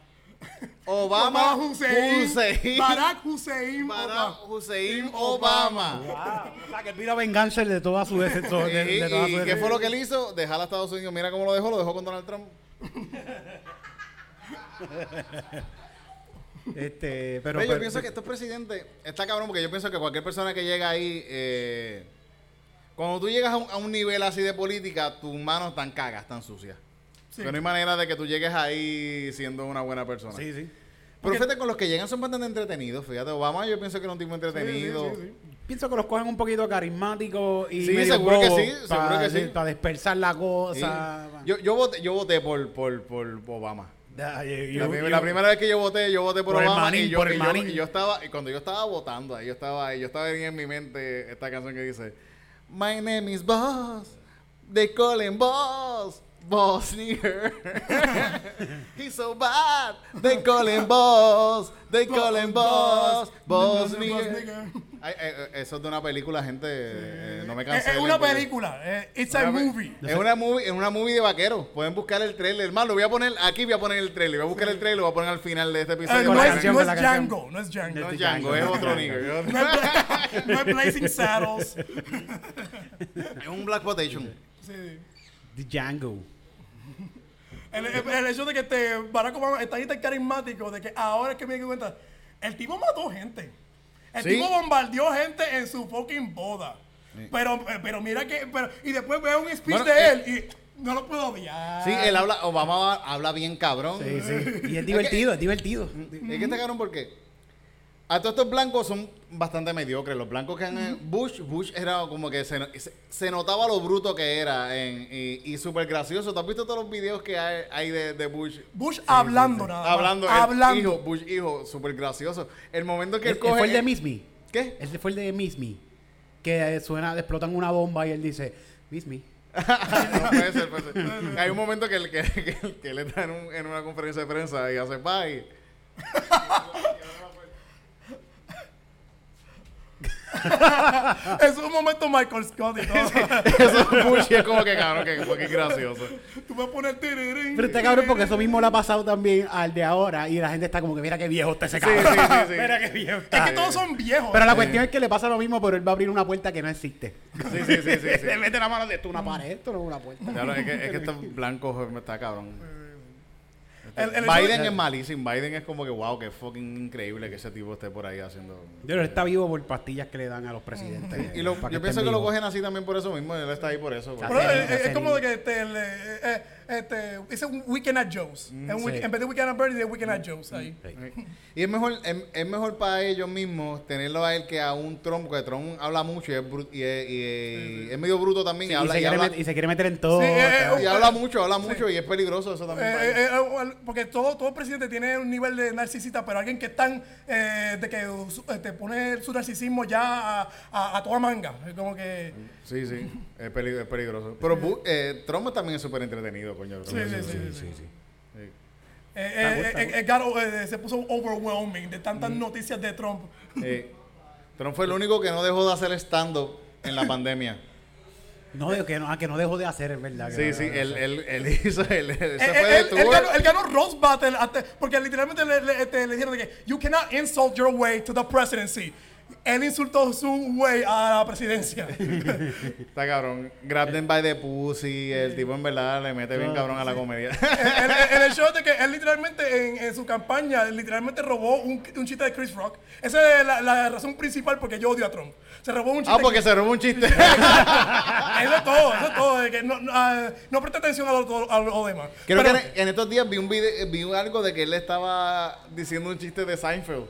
Obama Obama Hussein, Hussein. Barack Hussein Barack Obama. Hussein Obama. O sea, que él vino a vengarse de toda su de, de- ¿Y, de toda y qué fue lo que él hizo? Dejar a Estados Unidos. Mira cómo lo dejó. Lo dejó con Donald Trump. <laughs> Este, pero, Pero yo pero- pienso que estos presidentes está cabrón porque yo pienso que cualquier persona que llega ahí, eh, cuando tú llegas a un, a un nivel así de política, tus manos están cagas, están sucias. Sí. Que no hay manera de que tú llegues ahí siendo una buena persona. Sí, sí. Pero fíjate, con los que llegan son bastante entretenidos. Fíjate, Obama yo pienso que era un tipo entretenido. Sí, sí, sí, sí. Pienso que los cogen un poquito carismáticos y Sí, medio seguro que sí, seguro pa- que sí. Para dispersar la Sí. cosa. Yo, yo voté, yo voté por, por, por Obama. Yo- La, yo- primera vez que yo voté, yo voté por, Por el Obama manín, y, yo, por el y manín. y yo estaba, y cuando yo estaba votando ahí, yo estaba ahí, yo estaba bien en mi mente esta canción que dice My name is Boss, they call him Boss, Boss nigger. <laughs> He's so bad, they call him Boss, they call him Boss, Boss nigger. Ay, eh, eh, eso es de una película, gente, eh, no me Es, cansé. es una película, eh, it's a movie. Es una movie, es una movie de vaqueros. Pueden buscar el trailer. Hermano, lo voy a poner, aquí voy a poner el trailer. Voy a buscar el trailer, lo voy a poner al final de este Eh, episodio. no, es, no es. Django, no es Django. No es Django, es otro nigger. No es, no es Blazing Saddles. Es un Black Potation. Sí. The Django. El, el- el hecho de que este Barack Obama está ahí tan carismático, de que ahora es que me di cuenta, el tipo mató gente. El Sí. tipo bombardeó gente en su fucking boda. Pero, eh, pero mira que, pero, y después veo un speech Bueno, de eh, él y no lo puedo odiar. Sí, él habla, Obama habla bien cabrón. Sí, sí. <laughs> Y es divertido, es divertido. Es que está cabrón porque A todos estos blancos son bastante mediocres. Los blancos que han... Bush, Bush era como que se, se, se notaba lo bruto que era en- y, y súper gracioso. ¿Tú has visto todos los videos que hay, hay de, de Bush? Bush hablando nada. Hablando, el Hablando. hijo, Bush hijo, súper gracioso. El momento que él, Ese coge... fue el de Miss Me. ¿Qué? Ese fue el de Miss Me. Que suena, explotan una bomba y él dice, Miss Me. <laughs> No, puede ser, puede ser. Hay un momento que él, que, que- que él está en, un- en una conferencia de prensa y hace bye. <laughs> <laughs> Es un momento Michael Scott y todo. Eso es y es como que cabrón, que fue que gracioso. Tú vas a poner tirirín. Pero este cabrón, porque eso mismo le ha pasado también al de ahora y la gente está como que mira qué viejo está ese Sí, cabrón. sí, sí, <laughs> sí. mira qué viejo Es que todos son viejos. Pero la cuestión es que le pasa lo mismo, pero él va a abrir una puerta que no existe. Sí, sí, sí, sí. <laughs> sí. Le mete la mano de esto una pared, esto no es una puerta. Es, que, es que estos blancos está cabrón. El- el- Biden es malísimo. Biden es como que, wow, que fucking increíble que ese tipo esté por ahí haciendo. Pero él está vivo por pastillas que le dan a los presidentes. <laughs> Y lo- yo pienso que lo cogen así también por eso mismo. Él está ahí por eso. Pero es, como de que este, el, eh, eh, este, es un Weekend at Joe's. Sí. week- En vez de Weekend at Bernie, es Weekend at Joe's ahí. Sí. Y es mejor, es, es mejor para ellos mismos tenerlo a él que a un Trump, porque Trump habla mucho y es, bru- y es, y es- es medio bruto también. y, y, habla, se y, quiere habla, met- y se quiere meter en todo. Sí, eh, sea, y habla mucho, habla mucho y es peligroso eso también. Eh, eh, eh, porque todo, todo presidente tiene un nivel de narcisista, pero alguien que es tan eh, de que eh, te pone su narcisismo ya a, a- a toda manga. Es como que. Sí, sí, es, peli- es peligroso. Pero Bu- eh, Trump también es súper entretenido, coño. Sí, sí, sí. sí. Eh, eh, eh, eh, eh, se puso overwhelming de tantas Mm. noticias de Trump. Eh, <laughs> Trump fue el único que no dejó de hacer stand-up en la pandemia. No, que no, ah, que no dejó de hacer, es verdad. Sí, sí, él, él, él <laughs> hizo, él, él- se Eh, fue eh, de tour. él ganó, él ganó Rose Battle hasta- porque literalmente le, le- este, le dijeron de que you cannot insult your way to the presidency. Él insultó su way a la presidencia. <laughs> Está cabrón. Grab them by the pussy. El tipo en verdad le mete bien cabrón a la comedia. <laughs> en <laughs> el show de que él literalmente en, en su campaña literalmente robó un, un chiste de Chris Rock. Esa es la, la razón principal porque yo odio a Trump. Se robó un chiste. ah, porque se robó un chiste. Eso es todo, eso es todo. de que no, no, ah, no presta atención a lo, a lo demás. Creo Pero- que en, en estos días vi un video, vi algo de que él estaba diciendo un chiste de Seinfeld.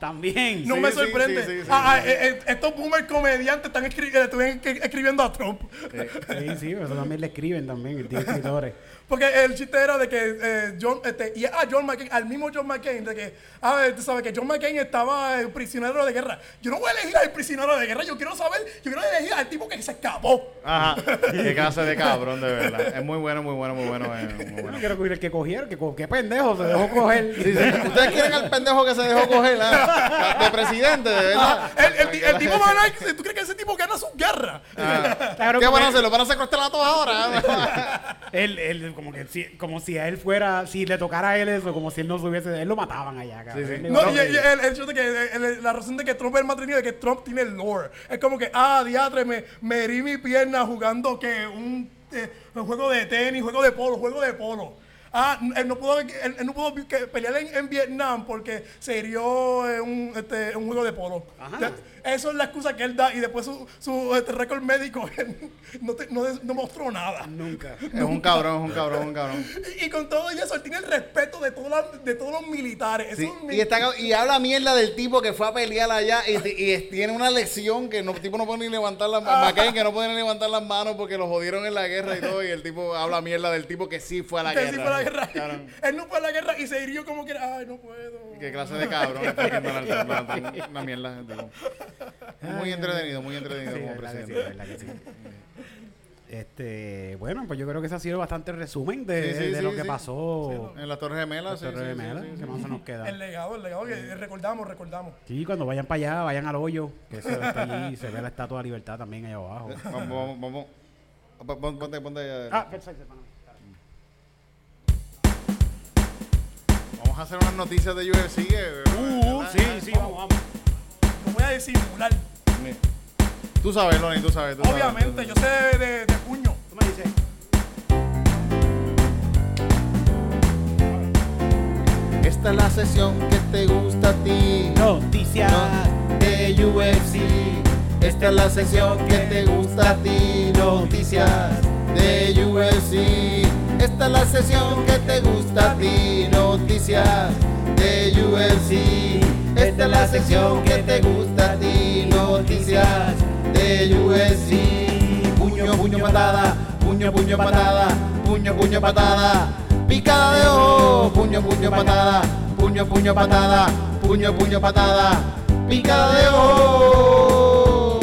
También. No Sí, me sorprende. sí, sí, sí, Ah, ah, sí. eh, eh, estos boomer comediantes están escri- eh, estuvieron escri- escribiendo a Trump. Sí, sí, eso también le escriben también, el tío <laughs> escritores. Porque el chiste era de que eh, John, este, y a John McCain, al mismo John McCain, de que, ah, tú sabes que John McCain estaba eh, prisionero de guerra. Yo no voy a elegir al prisionero de guerra, yo quiero saber, yo quiero elegir al tipo que se escapó. Ajá. <laughs> Qué clase de cabrón, de verdad. Es muy bueno, muy bueno, muy bueno. eh, muy bueno. no quiero coger el que cogieron, que co- qué pendejo, se dejó coger. Sí, sí. Ustedes quieren al pendejo que se dejó coger ah? de presidente, de verdad. Ah, el, el, el tipo va a ganar, ¿tú crees que ese tipo gana su guerra? Ah. Claro, ¿Qué van a hacer? ¿Lo van a secuestrar a todos ahora? <laughs> Él, como que si, como si a él fuera, si le tocara a él eso, como si él no subiese, él lo mataban allá, cabrón. Sí, sí. Él le- No, y, y el, el hecho de que el- el- la razón de que Trump es el más tenido es que Trump tiene el lore. Es como que, ah, diatre, me, me herí mi pierna jugando que un, eh, un juego de tenis, juego de polo, juego de polo. Ah, él no pudo, él, él no pudo pelear en, en Vietnam porque se hirió en un, este, un juego de polo. Ajá. Eso es la excusa que él da y después su, su este, récord médico <laughs> no, te- no, no mostró nada. Nunca. <laughs> Es un cabrón, es un cabrón, es un cabrón. Y, y con todo eso, él tiene el respeto de, todas las- de todos los militares. Eso Sí, y, está, y habla mierda del tipo que fue a pelear allá y, tiene una lección que no, el tipo no puede ni levantar las manos. McCain que no puede ni levantar las manos porque lo jodieron en la guerra y todo. Y el tipo habla mierda del tipo que sí fue a la que guerra. sí fue a la guerra. Cabrón. <laughs> Él no fue a la guerra y se hirió como que ay, no puedo. Qué clase de cabrón. Una mierda. tipo. <laughs> Muy entretenido, muy entretenido Sí, como verdad que sí, presidente. verdad que sí. Este, bueno, pues yo creo que ese ha sido bastante resumen de, Sí, sí, de sí, lo que sí. pasó. En sí, Torre sí, de sí, Mela, sí, sí. que más se nos queda. El legado, el legado que recordamos, recordamos. Sí, cuando vayan para allá, vayan al hoyo, que eso está allí, <laughs> se ve la estatua de la libertad también allá abajo. Vamos, vamos, vamos. Pon- Ponte, ponte. eh, Ah, perfecto. Vamos a hacer unas noticias de UFC. eh, Uh, sí, sí, vamos, vamos. Disimular. Tú sabes, Lonnie, tú sabes. tú sabes. Obviamente, yo sé de, de puño. Tú me dices. Esta es la sesión que te gusta a ti. Noticias de UFC. Esta es la sección que te gusta a ti. Noticias de UFC. Esta es la sección que te gusta a ti. Noticias de UFC. Esta es la sección que te gusta a ti, noticias de UFC. Puño, puño, patada, puño, puño, patada, puño, puño, patada. Picada de ojo, puño, puño, patada, puño, puño, patada, puño, puño, patada. Picada de ojo.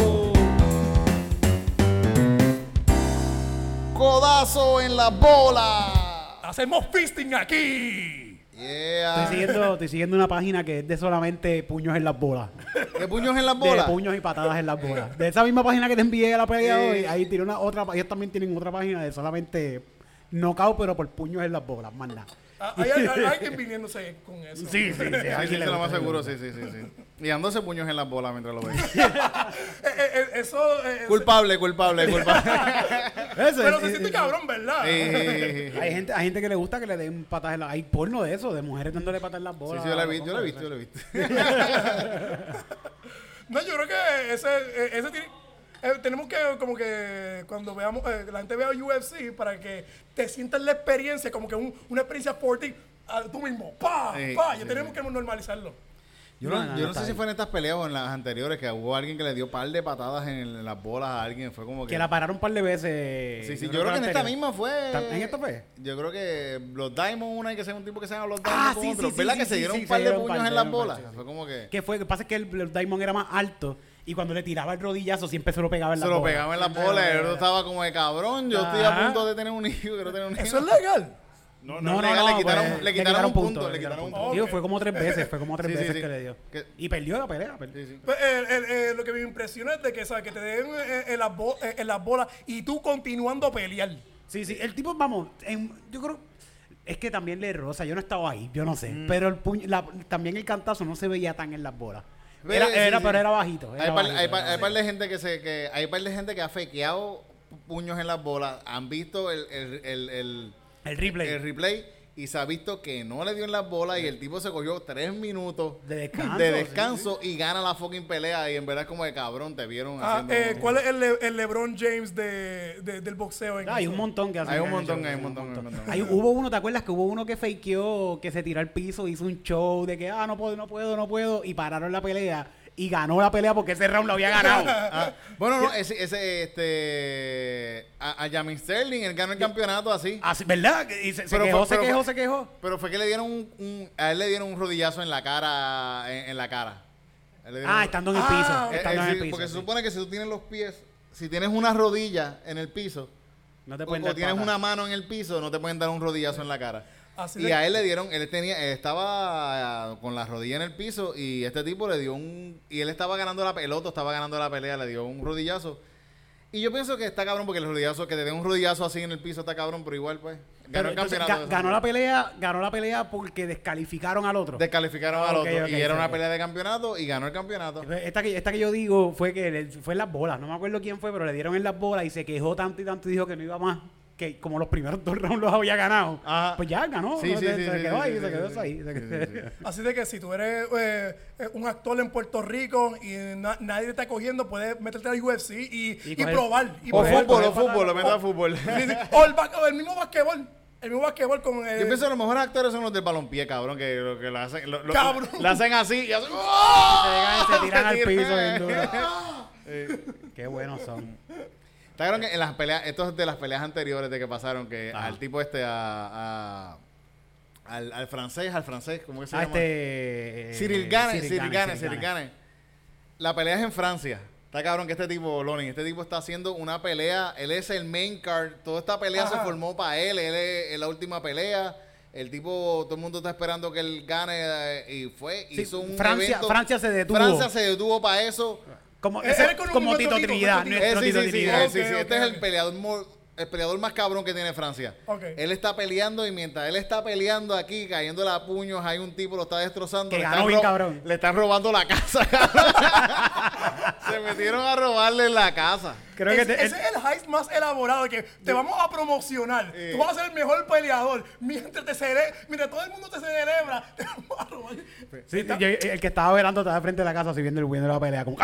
Codazo en la bola. Hacemos fisting aquí. Yeah. Estoy siguiendo, estoy siguiendo una página que es de solamente puños en las bolas. ¿Qué puños en las De bolas? puños y patadas en las bolas. De esa misma página que te envié a la pelea Sí. hoy, ahí tiene una otra, ellos también tienen otra página de solamente knockout, pero por puños en las bolas, más nada. Ah, Hay, alguien viniéndose con eso. Sí, sí, sí. Sí, sí, sí, alguien seguro, le sí, sí, sí, sí. Y dándose puños en las bolas mientras lo veis. <laughs> Eh, eh, eh, eso. eh, culpable, culpable, <laughs> culpable. Pero se siente cabrón, ¿verdad? Sí, sí, sí. <laughs> Hay gente, hay gente que le gusta que le den patas en las Hay porno de eso, de mujeres dándole patas en las Sí, bolas. sí, yo lo he visto, yo lo he visto, yo lo he visto. No, yo creo que ese, ese tiene- eh, tenemos que, como que, cuando veamos, eh, la gente vea UFC, para que te sientas la experiencia, como que un- una experiencia ti, ah, tú mismo, pa, Sí, pa, sí, ya tenemos sí. que normalizarlo. Yo No, no, no, yo no sé si fue en estas peleas o en las anteriores que hubo alguien que le dio par de patadas en, en las bolas a alguien. Fue como que. Que la pararon un par de veces. Sí, sí, yo creo que en esta misma fue. ¿Tam- en esta fue? Yo creo que los Diamond, una hay que ser un tipo que se llama los Ah, Diamond con sí, otro. sí, ¿Verdad sí, que sí, se dieron un par se de puños en se las bolas? Fue como que. Que fue, que pasa es que el, el Diamond era más alto y cuando le tiraba el rodillazo siempre se lo pegaba en Se la lo bola. pegaba en las bolas y el otro estaba como de cabrón. Yo estoy a punto de tener un hijo, quiero tener un hijo. Eso es legal. No, No, no, legal, no, le quitaron, pues, le quitaron un punto, le le quitaron un punto. punto. Ok. Digo, fue como tres veces, fue como tres Sí, veces sí. que le dio. Y perdió la pelea. perdió. Sí, sí. Pues, eh, eh, eh, lo que me impresiona es de que, ¿sabes? que te den en, las bo- en las bolas y tú continuando a pelear. Sí, sí, el tipo, vamos, en- yo creo, es que también le erró, o sea, yo no estaba ahí, yo no sé, Mm. pero el puño, la- también el cantazo no se veía tan en las bolas. Era, sí, era- sí. pero era bajito. era Hay par, bajito, hay, era par, hay bajito. par de gente que se que hay par de gente que ha fequeado puños en las bolas, han visto el, el, el, replay. el replay y se ha visto que no le dio en las bolas y el tipo se cogió tres minutos De descanso, de sí, descanso y gana la fucking pelea y en verdad es como de cabrón, te vieron Ah, haciendo... eh, ¿Cuál es el, Le- el LeBron James de, de- del boxeo? En Ah, hay un montón que hacen. Hay un montón, hay un montón, hay un montón. Hay- hubo uno, ¿te acuerdas que hubo uno que fakeó, que se tiró al piso, hizo un show de que, ah, no puedo, no puedo, no puedo, y pararon la pelea y ganó la pelea porque ese round lo había ganado. <laughs> Ah, bueno, no, ese, ese este a, a Jamin Sterling, él ganó el campeonato así. Así, ¿Verdad? Y se, se Pero quejó, fue- se pero quejó, fue- se quejó. Pero fue que le dieron un, un- a él le dieron un rodillazo en la cara en, en la cara. Ah, un- estando en el Ah, piso. Eh, estando eh, en el sí, piso. porque se supone que si tú tienes los pies, si tienes una rodilla en el piso, No te o, pueden o dar tienes una mano en el piso, no te pueden dar un rodillazo en la cara. Así y de- a él le dieron, él tenía, él estaba ah, con la rodilla en el piso y este tipo le dio un, y él estaba ganando la pelea, el otro estaba ganando la pelea, le dio un rodillazo. Y yo pienso que está cabrón porque el rodillazo, que te den un rodillazo así en el piso está cabrón, pero igual pues, ganó Pero el entonces, ga- ganó la pelea, ganó la pelea porque descalificaron al otro. Descalificaron Ah, al ok, otro y era una pelea de campeonato y ganó el campeonato. Esta que, esta que yo digo fue que le- fue en las bolas, no me acuerdo quién fue, pero le dieron en las bolas y se quejó tanto y tanto y dijo que no iba más, que como los primeros dos rounds los había ganado. Ajá. Pues ya ganó, Sí, ¿no? sí, se, sí, se sí, quedó sí, ahí, sí, se quedó sí. ahí. se Sí, quedó- sí, sí. Así de que si tú eres eh, eh, un actor en Puerto Rico y na- nadie te está cogiendo, puedes meterte al UFC y, Y y probar. Y O fútbol, o fútbol, lo meto a O- fútbol. Sí, sí. O el, el mismo basquetbol. El mismo basquetbol con... eh, Yo pienso que los mejores actores son los del balompié, cabrón, que lo que lo hacen, lo, lo- Cabrón. lo hacen así y hacen Se llegan y se tiran al <laughs> piso tiran. bien duro. <laughs> Qué buenos son. Claro que en las peleas, esto es de las peleas anteriores de que pasaron, que Ajá. al tipo este, a, a- al, al francés, al francés, ¿cómo que se Ah, llama? este... Cyril Gane, Cyril Gane, Cyril Gane. La pelea es en Francia. Está cabrón que este tipo, Lonin, este tipo está haciendo una pelea, él es el main card, toda esta pelea se formó para él, él es, es la última pelea. El tipo, todo el mundo está esperando que él gane eh, y fue, Sí, hizo un Francia- evento. Francia se detuvo. Francia se detuvo para eso. Como, ese- un como nuestro Tito Trinidad, nuestro Tito Trinidad. Este es el peleador, mo- el peleador más cabrón que tiene Francia. Él está peleando y mientras él está peleando aquí, cayéndole a puños, hay un tipo lo está destrozando. Que le ganó están bien cabrón. Le están robando la casa. <laughs> Se metieron a robarle la casa. Creo que ese, te- ese es el heist más elaborado que te vamos a promocionar. Eh. Tú vas a ser el mejor peleador. Mientras, te cele- mientras todo el mundo te celebra, <laughs> te vamos a robar. Sí, yo- el que estaba velando estaba frente de la casa así viendo el viendo la pelea como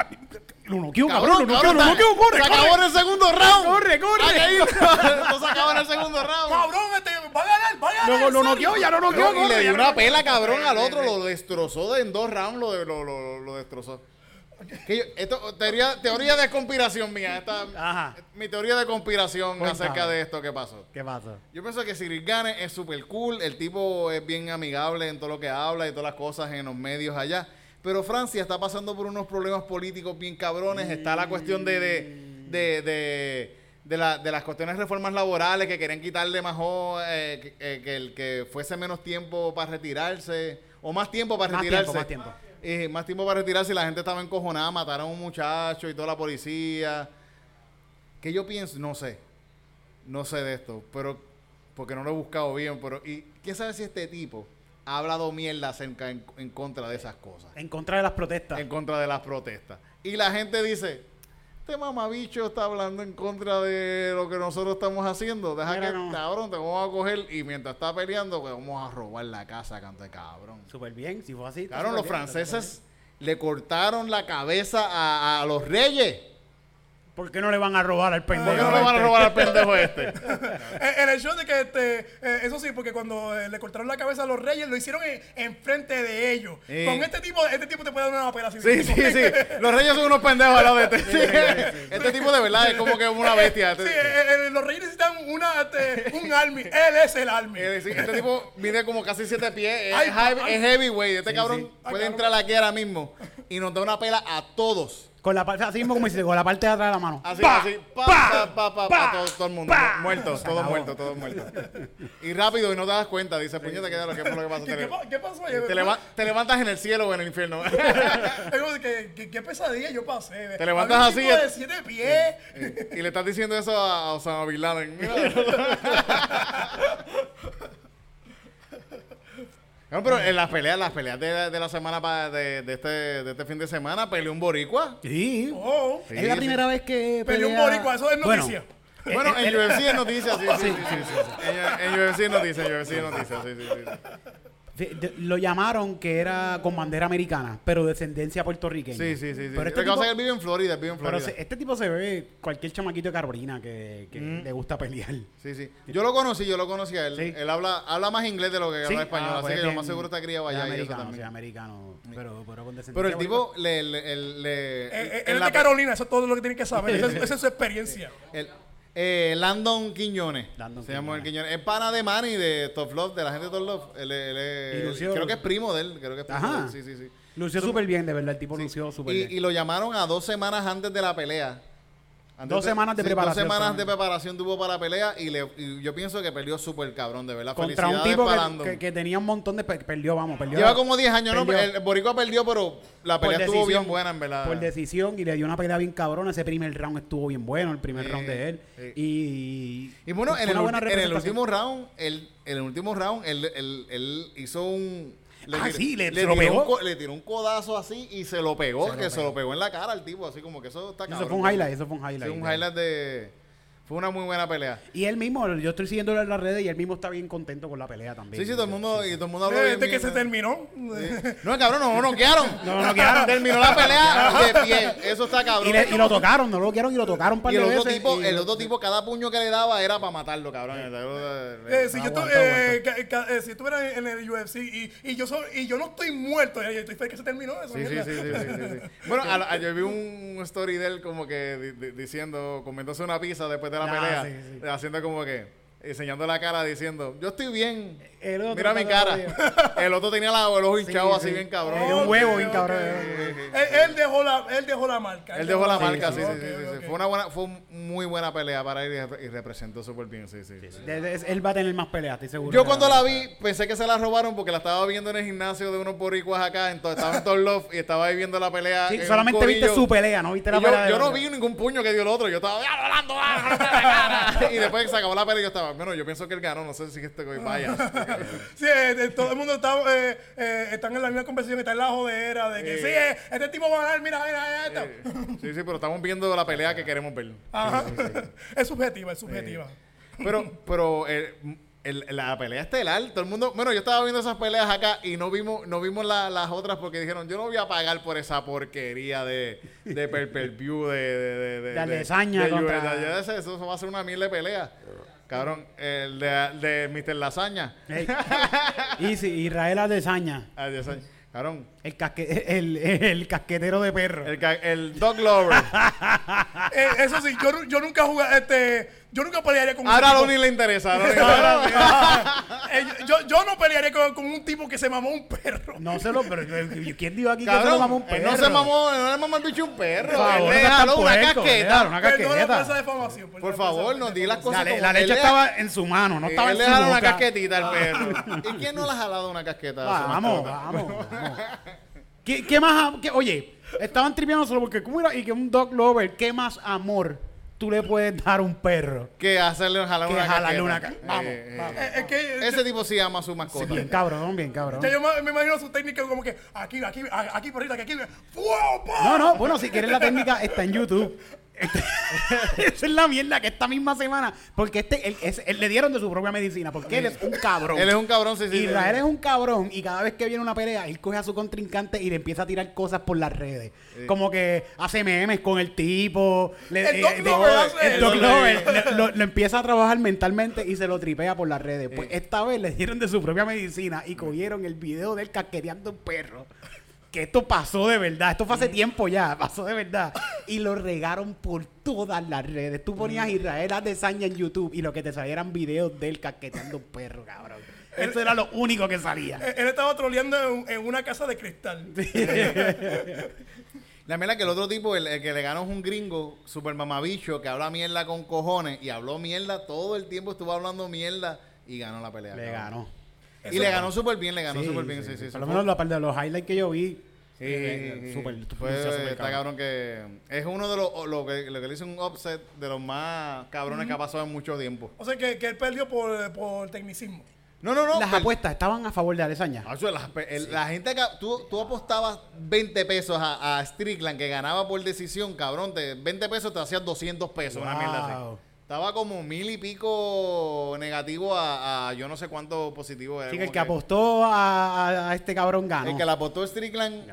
Lo noqueó, Cabrón, lo noqueó, cabrón, lo noqueó, corre, se corre. acabó en el segundo round. Corre, corre. Esto <laughs> se acabó en el segundo round. Cabrón, este, va a ganar, va a ganar. Lo, noqueó, ya lo noqueó, No, y corre, le dio una pela cabrón al otro, lo destrozó de- en dos rounds, lo, lo destrozó. Que yo- esto, teoría, teoría de conspiración mía, esta, Ajá. mi teoría de conspiración Cuéntame. acerca de esto que pasó. ¿Qué pasó? Yo pienso que Cyril Gane es súper cool, el tipo es bien amigable en todo lo que habla y todas las cosas en los medios allá. Pero Francia está pasando por unos problemas políticos bien cabrones. Está la cuestión de, de, de, de, de la- de las cuestiones de reformas laborales que querían quitarle más jo- eh, que, eh, que el que fuese menos tiempo para retirarse o más tiempo para Más retirarse. tiempo, más tiempo. Eh, más tiempo para retirarse la gente estaba encojonada, mataron a un muchacho y toda la policía. ¿Qué yo pienso? No sé. No sé de esto, pero porque no lo he buscado bien, pero y quién sabe si este tipo ha hablado mierda acerca en, en contra de esas cosas, En contra de las protestas. en contra de las protestas. Y la gente dice, este mamabicho está hablando en contra de lo que nosotros estamos haciendo, deja Mira, que no. cabrón te vamos a coger y mientras está peleando, pues vamos a robar la casa, cante cabrón. Súper bien, si fue así. Cabrón, los bien, franceses le cortaron la cabeza a, a los reyes. ¿Por qué no le van a robar al pendejo? ¿Por qué no le van a este? robar al pendejo este? <laughs> Eh, el show de que, este, eh, eso sí, porque cuando eh, le cortaron la cabeza a los reyes, lo hicieron en, en frente de ellos. Sí. Con este tipo, este tipo te puede dar una operación. Sí, sí, sí. Los reyes son unos pendejos al lado de este. Sí. Este tipo de verdad es como que una bestia. Sí, Este, eh, los reyes necesitan una, este, un army. Él es el army. sí, este tipo mide como casi siete pies. Es, Ay, heavy- ay. es heavyweight. Este Sí, cabrón. Ay, puede entrar aquí ahora mismo y nos da una pela a todos. Con la parte, así mismo como dice, con la parte de atrás de la mano. Así, ¡Pa! así. Pa, ¡Pa! pa, pa, pa, ¡Pa! pa, todo, todo el mundo. ¡Pa! Muertos, todos muertos, todos muertos. Y rápido y no te das cuenta. Dice, puñeta, ¿qué es lo que fue lo que pasó? ¿Qué, qué pa- qué pasó? te leva- te levantas en el cielo o en el infierno. <laughs> Que, que- qué pesadilla yo pasé. Te levantas así, de siete pies. y le estás diciendo eso a a Osama Bin Laden. <laughs> No, pero en las peleas, las peleas de, de la semana pa- de, de este, de este fin de semana, peleó un boricua. Sí. Oh, Sí, es la sí. primera vez que Peleó un pelea- boricua, eso es Bueno, noticia. Bueno, en UFC es noticia, sí, sí, sí, sí, sí. En, en UFC es noticia, en UFC es noticia, sí, sí, sí. Lo llamaron que era con bandera americana, pero descendencia puertorriqueña. Sí, sí, sí. sí. Pero este tipo, es que él vive en Florida, él vive en pero Florida. se- este tipo se ve cualquier chamaquito de Carolina que, que le gusta pelear. Sí, sí. Yo lo conocí, yo lo conocí a él. Sí. Él habla, habla más inglés de lo que Sí, habla español, ah, así pues que lo más seguro está criado allá y eso americano, también. sí, americano, pero, pero con descendencia Pero el tipo le, le, le- le- Eh, eh, él es de Carolina, eso es todo lo que tienen que saber. <laughs> Esa, es- esa es su experiencia. El, eh, Landon Quiñones. Landon se llama el Quiñones. Es pana de Manny de Top Love, de la gente de Top Love. Él, él creo que es primo de él. Creo que es primo Ajá. de él. Sí, sí, sí. Lució súper bien, de verdad, el tipo Sí. lució súper bien. y lo llamaron a dos semanas antes de la pelea. Antes Dos semanas de sí, preparación Dos semanas de preparación tuvo para la pelea y, le, y yo pienso que peleó súper cabrón, de verdad. Contra un tipo que, que- que tenía un montón de... pe- Perdió, vamos, perdió. Lleva como 10 años, ¿no? perdió El Boricua perdió, pero la pelea estuvo decisión, bien buena, en verdad. Por decisión y le dio una pelea bien cabrona. Ese primer round estuvo bien bueno, el primer Sí, round de él. sí. Y, Y bueno, en el, en el último round, él, en el último round, él, él- él hizo un. Ah, tir- sí, le- tiró lo pegó. le tiró un codazo así y se lo pegó, Se lo que se lo pegó en la cara al tipo, así como que eso está Eso cabrón. fue un highlight, eso fue un highlight. Sí, un highlight de. Fue una muy buena pelea. Y él mismo, yo estoy siguiéndolo en las redes y él mismo está bien contento con la pelea también. Sí, sí, todo el mundo, y todo el mundo habló bien. Que bien, se ¿no? terminó. No, cabrón, no, no quedaron. <laughs> No, no quedaron. Terminó la pelea de pie. Eso está cabrón. Y, le- y lo tocaron, no lo quieren y lo tocaron para Y el otro tipo, el otro tipo, cada puño que le daba era para matarlo, cabrón. Eh, si, yo eh, eh, estuviera en el UFC y, y yo soy, y yo no estoy muerto, eh, yo estoy feliz que se terminó eso. Sí, sí, sí, sí, sí, sí, sí. <laughs> Bueno, a la- a- yo vi un story de él como que di- di- diciendo, comiéndose una pizza después de la Ah, pelea, haciendo como que, enseñando la cara diciendo, yo estoy bien, El otro mira mi cara. <laughs> El otro tenía la, el ojo hinchado así sí. bien cabrón. Era un huevo bien cabrón. Él, él dejó la, él dejó la marca. Él dejó la Sí, marca, sí, sí, sí. Fue una buena, fue muy buena pelea para él y, rep- y representó súper bien, sí, sí. sí. De- de- él va a tener más peleas, estoy seguro. Yo cuando la vi, pensé que se la robaron porque la estaba viendo en el gimnasio de unos boricuas acá, entonces estaba en Top Love y estaba ahí viendo la pelea. Sí, en un solamente viste su pelea, no viste la Y yo, pelea. de yo no vi ningún puño que dio el otro. Yo estaba, ya, volando, ah, no te la cara". <laughs> Y después que se acabó la pelea, yo estaba, bueno, yo pienso que él ganó. No sé si este vaya. <laughs> <laughs> Sí, eh, todo el mundo está, eh, eh, están en la misma conversación, está en la jodera de que Sí. sí, eh, este tipo va a ganar, mira, mira, mira, esto. Sí, sí, pero estamos viendo la pelea que queremos ver. Ajá. <laughs> Es subjetiva, es subjetiva. Pero, pero eh, el- la pelea estelar, todo el mundo, bueno, yo estaba viendo esas peleas acá y no vimos, no vimos la- las otras porque dijeron, yo no voy a pagar por esa porquería de, de per, per view de, de, de, de, De de va a ser una mil de pelea. Cabrón, el de, de Mr. Lasaña. Ey. y sí, Israel Adesanya, Aldesaña. Cabrón, el, casque- <laughs> el, el casquetero de perro. el, el dog lover. <laughs> Eh, eso sí, yo, yo nunca jugué, este, yo nunca pelearía con un Ahora a Loni le interesa. Loni le. <laughs> Eh, yo, yo no pelearía con, con un tipo que se mamó un perro. No se lo, pero ¿quién dijo aquí que se Cabrón, lo mamó un él perro? no se mamó, no le mamó el bicho un perro. Por favor, no le una puerco, casqueta. una casqueta. Por favor, nos di las cosas La, como- la leche le- estaba en su mano, no estaba él en le su jaló boca. una casquetita al perro. ¿Y quién no le ha jalado una casqueta? vamos, vamos. ¿Qué, qué más? qué- oye, estaban tripeando solo porque, ¿cómo era? Y que un dog lover, ¿qué más amor tú le puedes dar a un perro? Que hacerle jalar Que una jalarle casqueta. una ca- vamos, Eh, vamos. Eh, es que Ese tipo sí ama a su mascota. Bien cabrón, bien cabrón. ya yo me, me imagino su técnica como que aquí, aquí, a- aquí, perrita, que aquí. ¡Fuego, pa! No, no, bueno, si quieres la técnica, está en YouTube. <laughs> Esa es la mierda que esta misma semana. Porque este, él, es- él le dieron de su propia medicina. Porque él es un cabrón. Él es un cabrón, sí, sí. sí. Israel es un cabrón y cada vez que viene una pelea, él coge a su contrincante y le empieza a tirar cosas por las redes. Como que hace memes con el tipo. le- El Lover Lover, le- lo, lo empieza a trabajar mentalmente y se lo tripea por las redes. Pues esta vez le dieron de su propia medicina y cogieron el video de él casqueteando un perro. Que esto pasó de verdad. Esto fue hace tiempo ya. Pasó de verdad. Y lo regaron por todas las redes. Tú ponías Israel Adesanya en YouTube y lo que te salieran videos de él casqueteando un perro, cabrón. <laughs> Eso era lo único que salía. Él estaba troleando en, en una casa de cristal. <laughs> <laughs> La mierda que el otro tipo, el, el que le ganó es un gringo, super mamabicho, que habla mierda con cojones y habló mierda todo el tiempo, estuvo hablando mierda y ganó la pelea. Le cabrón. ganó. Y le ganó súper bien, le ganó Sí, súper bien, sí, sí, sí. Por sí, lo menos la parte de los highlights que yo vi. Sí, eh, sí, sí. súper, Fue- súper, súper está cabrón que es uno de los lo que, lo que le hizo un upset de los más cabrones que ha pasado en mucho tiempo. O sea que, que él perdió por, por tecnicismo. No, no, no. Las apuestas estaban a favor de Adesanya. Acho, la, el- la gente que tú, tú apostabas 20 pesos a, a Strickland que ganaba por decisión, cabrón, te, 20 pesos te hacías 200 pesos, una mierda así. Estaba como mil y pico negativo a, a yo no sé cuánto positivo era. Que el que apostó a, a- a este cabrón ganó. El que la apostó Strickland,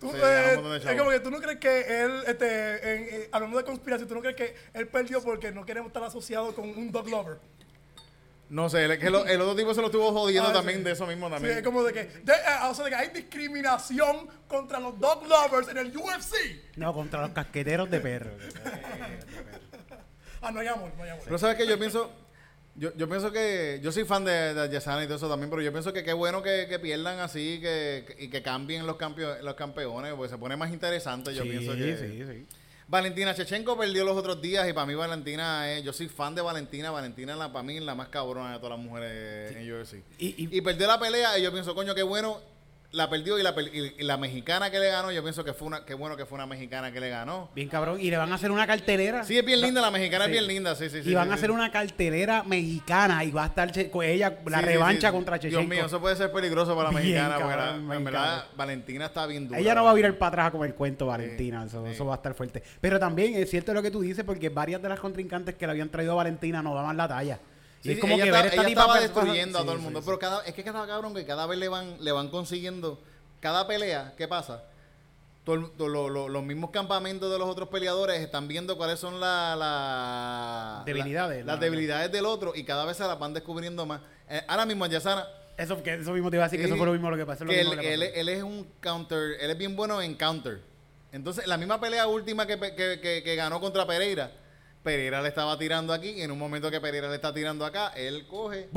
Tú, se eh, de es como que tú no crees que él, este, en- eh, hablando de conspiración, tú no crees que él perdió porque no queremos estar asociado con un dog lover. No sé, el, otro tipo se lo estuvo jodiendo Ah, también sí. de eso mismo Sí, también. es como de que, de- eh, o sea, de que hay discriminación contra los dog lovers en el UFC. No, contra los casqueteros de perros. <laughs> Ah, no hay amor, no hay amor. Pero sabes que yo pienso, yo, yo pienso que, yo soy fan de, de Yesana y todo eso también, pero yo pienso que qué bueno que, que pierdan así que, que- y que cambien los, campeo- los campeones, porque se pone más interesante. Yo sí, pienso que sí, sí. Valentina Chechenko perdió los otros días y para mí Valentina es, yo soy fan de Valentina, Valentina es la, para mí la más cabrona de todas las mujeres en UFC. Y, y- Y perdió la pelea y yo pienso, coño, qué bueno, la perdió y la, y- mexicana que le ganó, yo pienso que fue una, qué bueno que fue una mexicana que le ganó. bien cabrón. Y le van a hacer una cartelera. Sí, es bien linda, la mexicana Sí. es bien linda, sí, sí, sí. y van sí, a hacer sí. una cartelera mexicana y va a estar con ella la revancha contra Chechenko. Dios mío, eso puede ser peligroso para la Bien, mexicana, porque la- en verdad. Valentina está bien dura. Ella no va a virar para atrás a comer cuento, Valentina. eso, eso va a estar fuerte. Pero también es cierto lo que tú dices, porque varias de las contrincantes que le habían traído a Valentina no daban la talla. Sí, es como que ver esta ella tipa estaba destruyendo a todo el mundo. Pero cada, es que cada cabrón que cada vez le van, le van consiguiendo, cada pelea, ¿qué pasa? Todo lo- lo- los mismos campamentos de los otros peleadores están viendo cuáles son la- la- Debilidades, la- las la- debilidades del otro y cada vez se las van descubriendo más. Eh, ahora mismo, Yasana, Eso, que eso mismo te iba a decir, que eso fue lo mismo lo que pasó. lo que mismo él, que pasó. él- él es un counter, él es bien bueno en counter. Entonces, la misma pelea última que- que- que ganó contra Pereira, Pereira le estaba tirando aquí, y en un momento que Pereira le está tirando acá, él coge.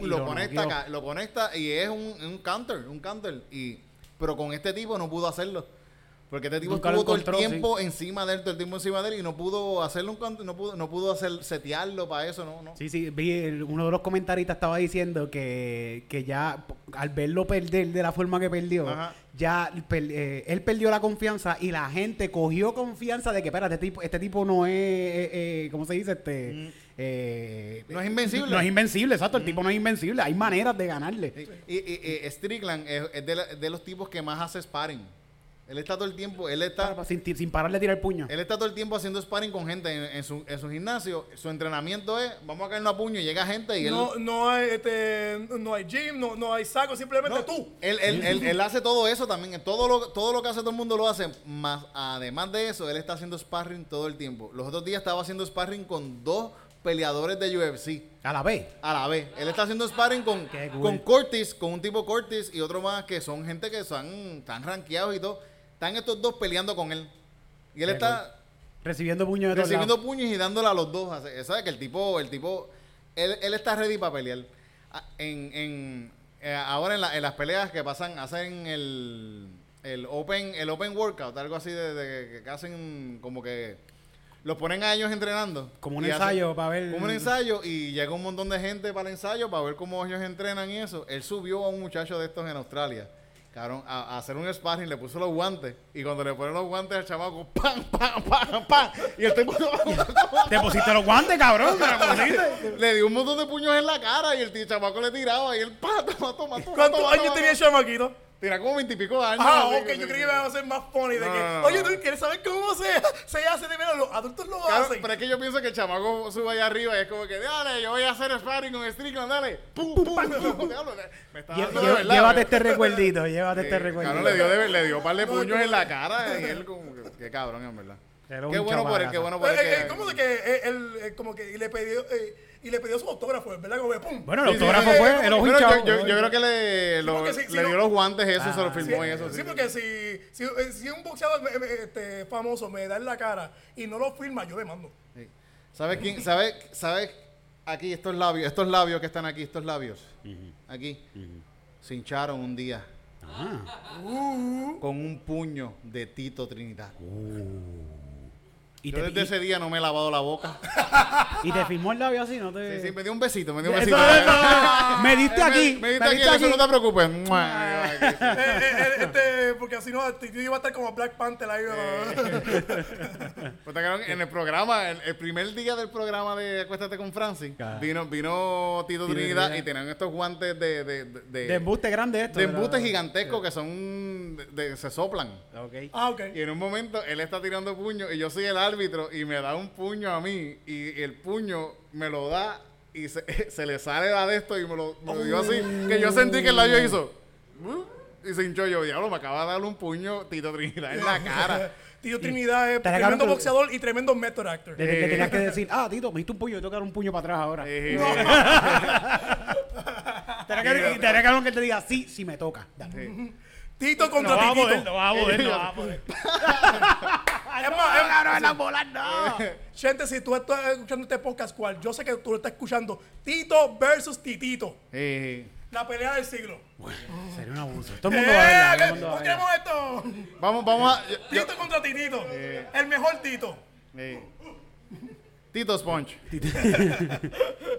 Y lo, lo conecta acá, lo conecta y es un, un counter, un counter. Y, pero con este tipo no pudo hacerlo. Porque este tipo estuvo todo el tiempo encima de él, todo el tiempo encima de él y no pudo hacerle un no pudo, no pudo hacer, setearlo para eso, no, no. Sí, sí, vi el- uno de los comentaristas estaba diciendo que, que ya al verlo perder de la forma que perdió, Ajá. ya per- eh, él perdió la confianza y la gente cogió confianza de que, espérate, este tipo, este tipo no es, eh, eh, ¿cómo se dice? Este, eh, No es invencible. No es invencible, exacto, el tipo no es invencible, hay maneras de ganarle. Y, y- Strickland es, es de, la- de los tipos que más hace sparring. Él está todo el tiempo, él está, Sin, sin parar de tirar el puño. él está todo el tiempo haciendo sparring con gente en, en su, en su gimnasio. Su entrenamiento es, vamos a caernos a puño y llega gente y él... No, no hay este, no hay gym, no, no hay saco, simplemente No, tú. Él, él- él- él hace todo eso también. Todo lo, todo lo que hace todo el mundo lo hace. Más, además de eso, él está haciendo sparring todo el tiempo. Los otros días estaba haciendo sparring con dos peleadores de UFC A la vez. a la vez. Él está haciendo sparring con, Qué cool. con Cortis, con un tipo Cortis y otro más que son gente que son, están rankeados y todo. Están estos dos peleando con él. Y él está Recibiendo puños de recibiendo puños y dándole a los dos. Hace- ¿Sabes? Que el tipo, el tipo, él, él está ready para pelear. Ah, En, en, eh, ahora en, la- en las peleas que pasan, hacen el, el open, el open workout, algo así de, de- que hacen como que los ponen a ellos entrenando. Como un ensayo para ver. como un ensayo y llega un montón de gente para el ensayo para ver cómo ellos entrenan y eso. Él subió a un muchacho de estos en Australia. Cabrón, a, a hacer un sparring, le puso los guantes y cuando le ponen los guantes al chamaco, ¡pam, pam, pam, pam! Y el tipo <laughs> Te pusiste los guantes, cabrón. te le dio un montón de puños en la cara y el tío chamaco le tiraba y él, ¡pam, toma, toma, toma! ¿Cuántos años toma, tenía el toma". chamaquito? Tenía como veintipico años. Ah, ok, yo creí que sí. iba a ser más funny. De No, que, no, no, oye. ¿tú quieres saber cómo se, se hace de veras? Los adultos lo Claro, hacen. pero es que yo pienso que el chamaco sube allá arriba y es como que, dale, yo voy a hacer sparring con Strickland, dale. ¡Pum, pum, pum! Diablo, Me está dando de verdad, Llévate este recuerdito, llévate este recuerdito. cabrón, le dio, de- le dio un par de puños en la cara y él como que, qué cabrón, en verdad. Era un Qué bueno por él, qué bueno por él. Eh, eh, que- ¿Cómo de que él eh, como que y le pidió eh, y le pidió su autógrafo, ¿verdad? Como que pum. Bueno, el Sí, autógrafo sí, fue el ojo yo, yo, yo creo que le, lo- si- le no- dio los guantes eso y se lo Ah, filmó y eso. Sí, sí. porque si, si, si un boxeador este, famoso me da en la cara y no lo firma, yo demando. Sí. ¿Sabes quién? ¿Sabes? ¿Sabes? Aquí, estos labios, estos labios que están aquí, estos labios. Aquí. Se hincharon un día Ah. con un puño de Tito Trinidad. Y Yo te, desde y- ese día no me he lavado la boca. <laughs> y te filmó el labio así, no te. Sí, sí, me dio un besito, me dio un besito. <laughs> Me diste Eh, aquí. Me, me diste aquí, eso no te preocupes. <laughs> Eh, eh, eh, este, porque así no, yo iba a estar como Black Panther ahí. Pues, en el programa, el, el primer día del programa de Acuéstate con Francis, Claro. vino, vino Tito Trinidad y tenían estos guantes de, de, de, de- De embuste grande esto. de ¿verdad? embustes gigantescos que son, de- de- se soplan. Ok. ah, ok. Y en un momento él está tirando puño y yo soy el árbitro y me da un puño a mí y el puño me lo da y se, <laughs> se le sale la de esto y me lo, me lo dio así que yo sentí que el labio hizo "Uh", y se hinchó yo, diablo, me acaba de darle un puño Tito Trinidad en la <laughs> cara. Tío Trinidad es Te tremendo boxeador y tremendo method actor. Le, le tenías que decir, ah, Tito, me diste un puño, yo tengo que dar un puño para atrás ahora. Eh, <laughs> Tenía que, que que te diga, sí, sí me toca. Dale. Tito No contra a Titito. poder, no vas a poder, no vas a poder. <laughs> <laughs> Es más, Cabrón, las bolas no. Gente, si tú estás escuchando este podcast, cual yo sé que tú lo estás escuchando, Tito versus Titito. eh, La pelea del siglo. Sería un abuso. Todo el mundo va a verla. Todo el mundo va a ¿Por qué verla. esto? vamos, vamos a... yo- Tito contra Titito. El mejor Tito. eh, Tito Sponge. <laughs>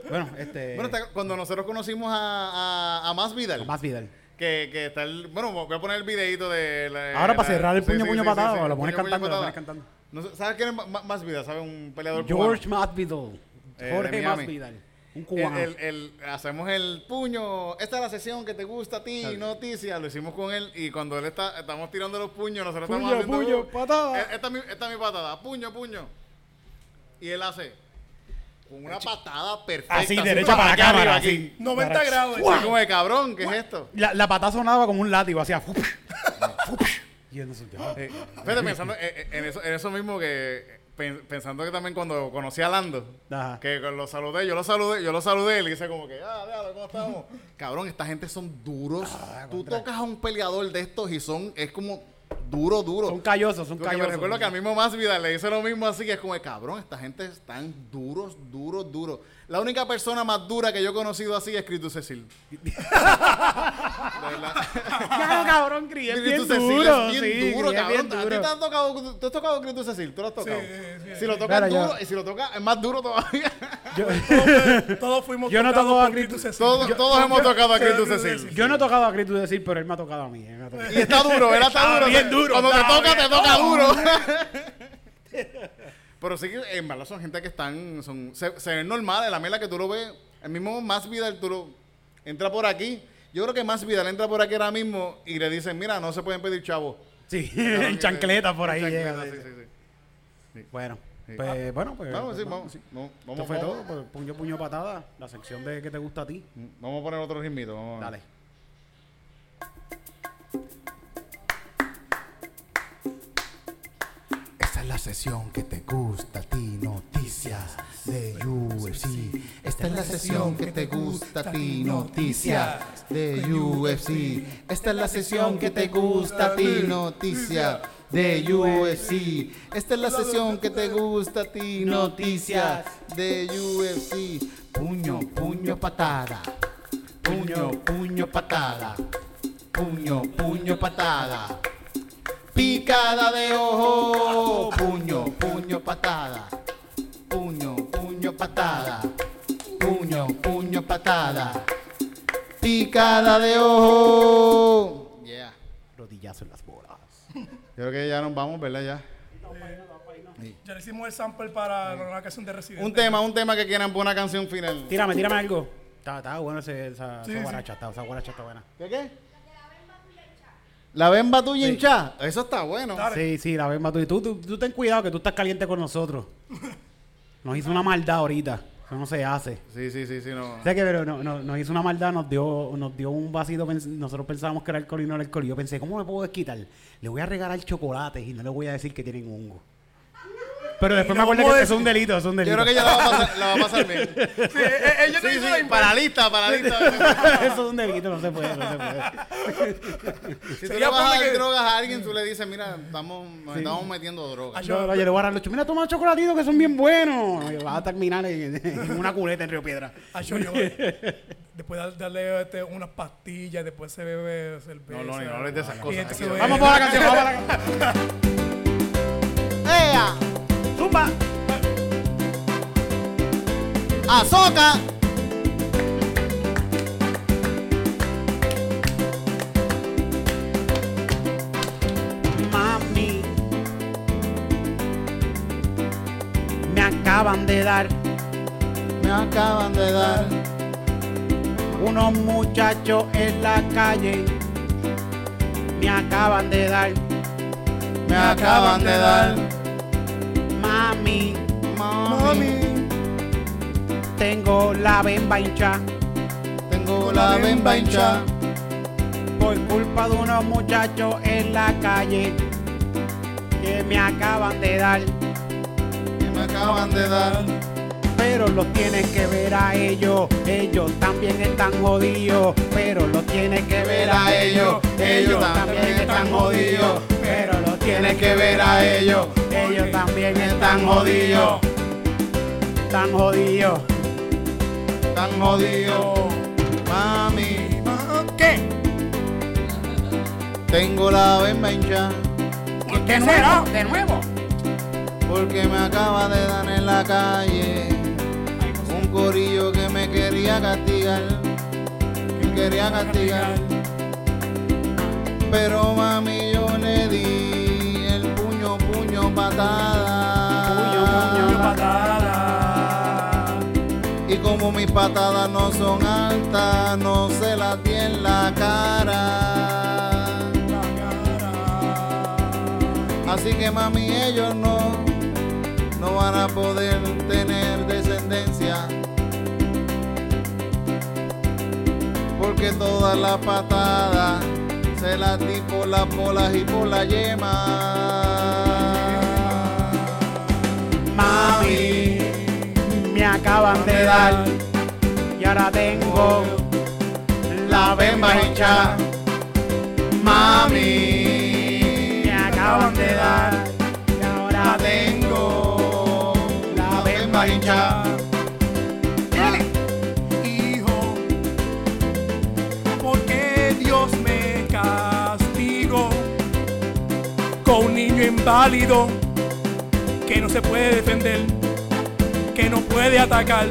Bueno, este. Bueno, cuando nosotros conocimos a, a, a Más Vidal, Más Vidal. Que, que está el... Bueno, voy a poner el videito de... la- Ahora para cerrar el sí, puño, sí, puño sí, sí, lo pones puño, puño, cantando, lo patada. pones cantando. No ¿Sabes quién es Ma- Ma- Más Vidal? ¿Sabes? Un peleador George cubano. Masvidal. Eh, Jorge. Masvidal. Un cubano. el- el- hacemos el puño. Esta es la sesión que te gusta a ti, noticia. Lo hicimos con él y cuando él está, estamos tirando los puños, nosotros Puño, estamos haciendo. puño, uh, patada. eh, Esta, es mi, esta es mi patada. Puño, puño. Y él hace con una patada perfecta. Así, derecha para la aquí cámara, así. aquí. 90 Para- grados. Así como de cabrón, ¿qué es esto? La, la patada sonaba como un látigo, hacía. y sé, ya. Eh, fíjate, pensando eh, eh, en, eso, en eso mismo que pen- pensando que también cuando conocí a Lando, Ajá. que lo saludé, yo lo saludé, yo lo saludé y le hice como que, ah, déjalo, ¿cómo estamos? Cabrón, esta gente son duros. Ah, Tú tocas a un peleador de estos y son, es como duro, duro. Son callosos, son Porque me callosos. recuerdo que a mismo más vida le hice lo mismo así, que es como, cabrón, esta gente están duros, duros, duros. La única persona más dura que yo he conocido así es Cristo Cecil. <laughs> Claro, cabrón, Cris, es bien duro. es bien sí, duro, es cabrón. bien ¿A ti duro. te has tocado, tú has tocado Cristo Cecil? ¿Tú lo has tocado? Sí, sí, si lo tocas duro, y si lo tocas es más duro todavía. Yo, Todos fuimos Yo no tocados a Cristo. Cecil. todos, Yo- todos hemos tocado a Cristo Cecil. yo no he tocado a Cristo decir, pero él me ha tocado a mí. él me ha tocado. Y está duro, ¿verdad? Está, duro. bien duro, Cuando te toca, te toca duro. <laughs> Pero sí que en verdad son gente que están, son, se, se ven normales, la mela que tú lo ves, el mismo Más Vidal, tú lo, entra por aquí, yo creo que Más Vidal entra por aquí ahora mismo y le dicen, mira, no se pueden pedir chavos. Sí, <laughs> en chancleta por ahí llega. sí. sí, sí. Bueno, Pues, bueno, pues. Vamos, sí, vamos, sí. vamos, Esto vamos, fue vamos. todo, pues, puño, puño, patada, la sección de que te gusta a ti. Vamos a poner otro ritmito. Vamos Dale. Esta es la sesión que te gusta a ti, noticias de UFC. Esta es la sesión que te gusta a ti, noticias de UFC. Esta es la sesión que te gusta a ti, noticia de UFC. Esta es la sesión que te gusta a ti, noticias de UFC. Puño, puño, patada. Puño, puño, patada. Puño, puño, patada. Picada de ojo. Puño, puño, patada. Puño, puño, patada. Puño, puño, patada. Picada de ojo. Yeah. Rodillazo en. Yo creo que ya nos vamos, ¿verdad? Ya. Ya le hicimos el sample para la canción de Resident. Un tema, un tema que quieran por una canción final. Tírame, tírame algo. Está, está bueno ese, esa, Sí, esa sí. guaracha, está, esa guaracha está buena. ¿Qué qué? La bemba tuya hincha. Eso está bueno. Dale. Sí, sí, la bemba tú, tú, tú, tú ten cuidado que tú estás caliente con nosotros. <laughs> Nos hizo una maldad ahorita. Eso no se hace. Sí, sí, sí, sí, no. O sea que pero no, no- nos hizo una maldad, nos dio, nos dio un vasito, nosotros pensábamos que era alcohol y no era alcohol. Y yo pensé, ¿cómo me puedo desquitar? Le voy a regalar chocolates y no le voy a decir que tienen hongo. Pero después me no vamos que es un delito, es un Yo delito. creo que ella la va a pasar, la va a pasar bien. Sí, eh, eh, ella te Sí, para lista, para lista. <laughs> eso es un delito, no se puede, no se puede. <laughs> Si tú le vas a dar que- drogas a alguien, tú le dices, mira, estamos, nos estamos metiendo drogas. Yo, yo le voy a dar los mira, toma chocolatitos que son bien buenos. Y vas a terminar en, en una culeta en Río Piedra. Ah, yo, yo, después de darle este, unas pastillas, después se bebe cerveza. No, no, no hables de esas cosas. Vamos para la canción, vamos para la canción. <laughs> ¡Ea! Zumba. ¡Azoka! Mami, me acaban de dar Me acaban de dar. unos muchachos en la calle. Me acaban de dar, Me acaban de dar. Mami, Mami, tengo la bemba hincha. Tengo la bemba hincha. por culpa de unos muchachos en la calle que me acaban de dar. Que me acaban de dar. Pero los tienes que ver a ellos, ellos también están jodidos, pero los tienes que ver a ellos, ellos también están jodidos, pero tienes que ver a ellos, ellos también están jodidos, están jodidos. Tan jodido. Mami, ¿Qué? tengo la hincha. De nuevo, de nuevo. Porque me acaba de dar en la calle un corillo que me quería castigar. Que quería castigar. Pero mami patada. Y como mis patadas no son altas, no se las di en la cara. Así que mami ellos no, no van a poder tener descendencia. Porque todas las patadas se las di por las bolas y por la yema. Mami, me acaban de dar y ahora tengo La bemba hincha. Mami, me acaban de dar y ahora tengo la bemba hincha. Hijo, porque Dios me castigó con un niño inválido se puede defender, que no puede atacar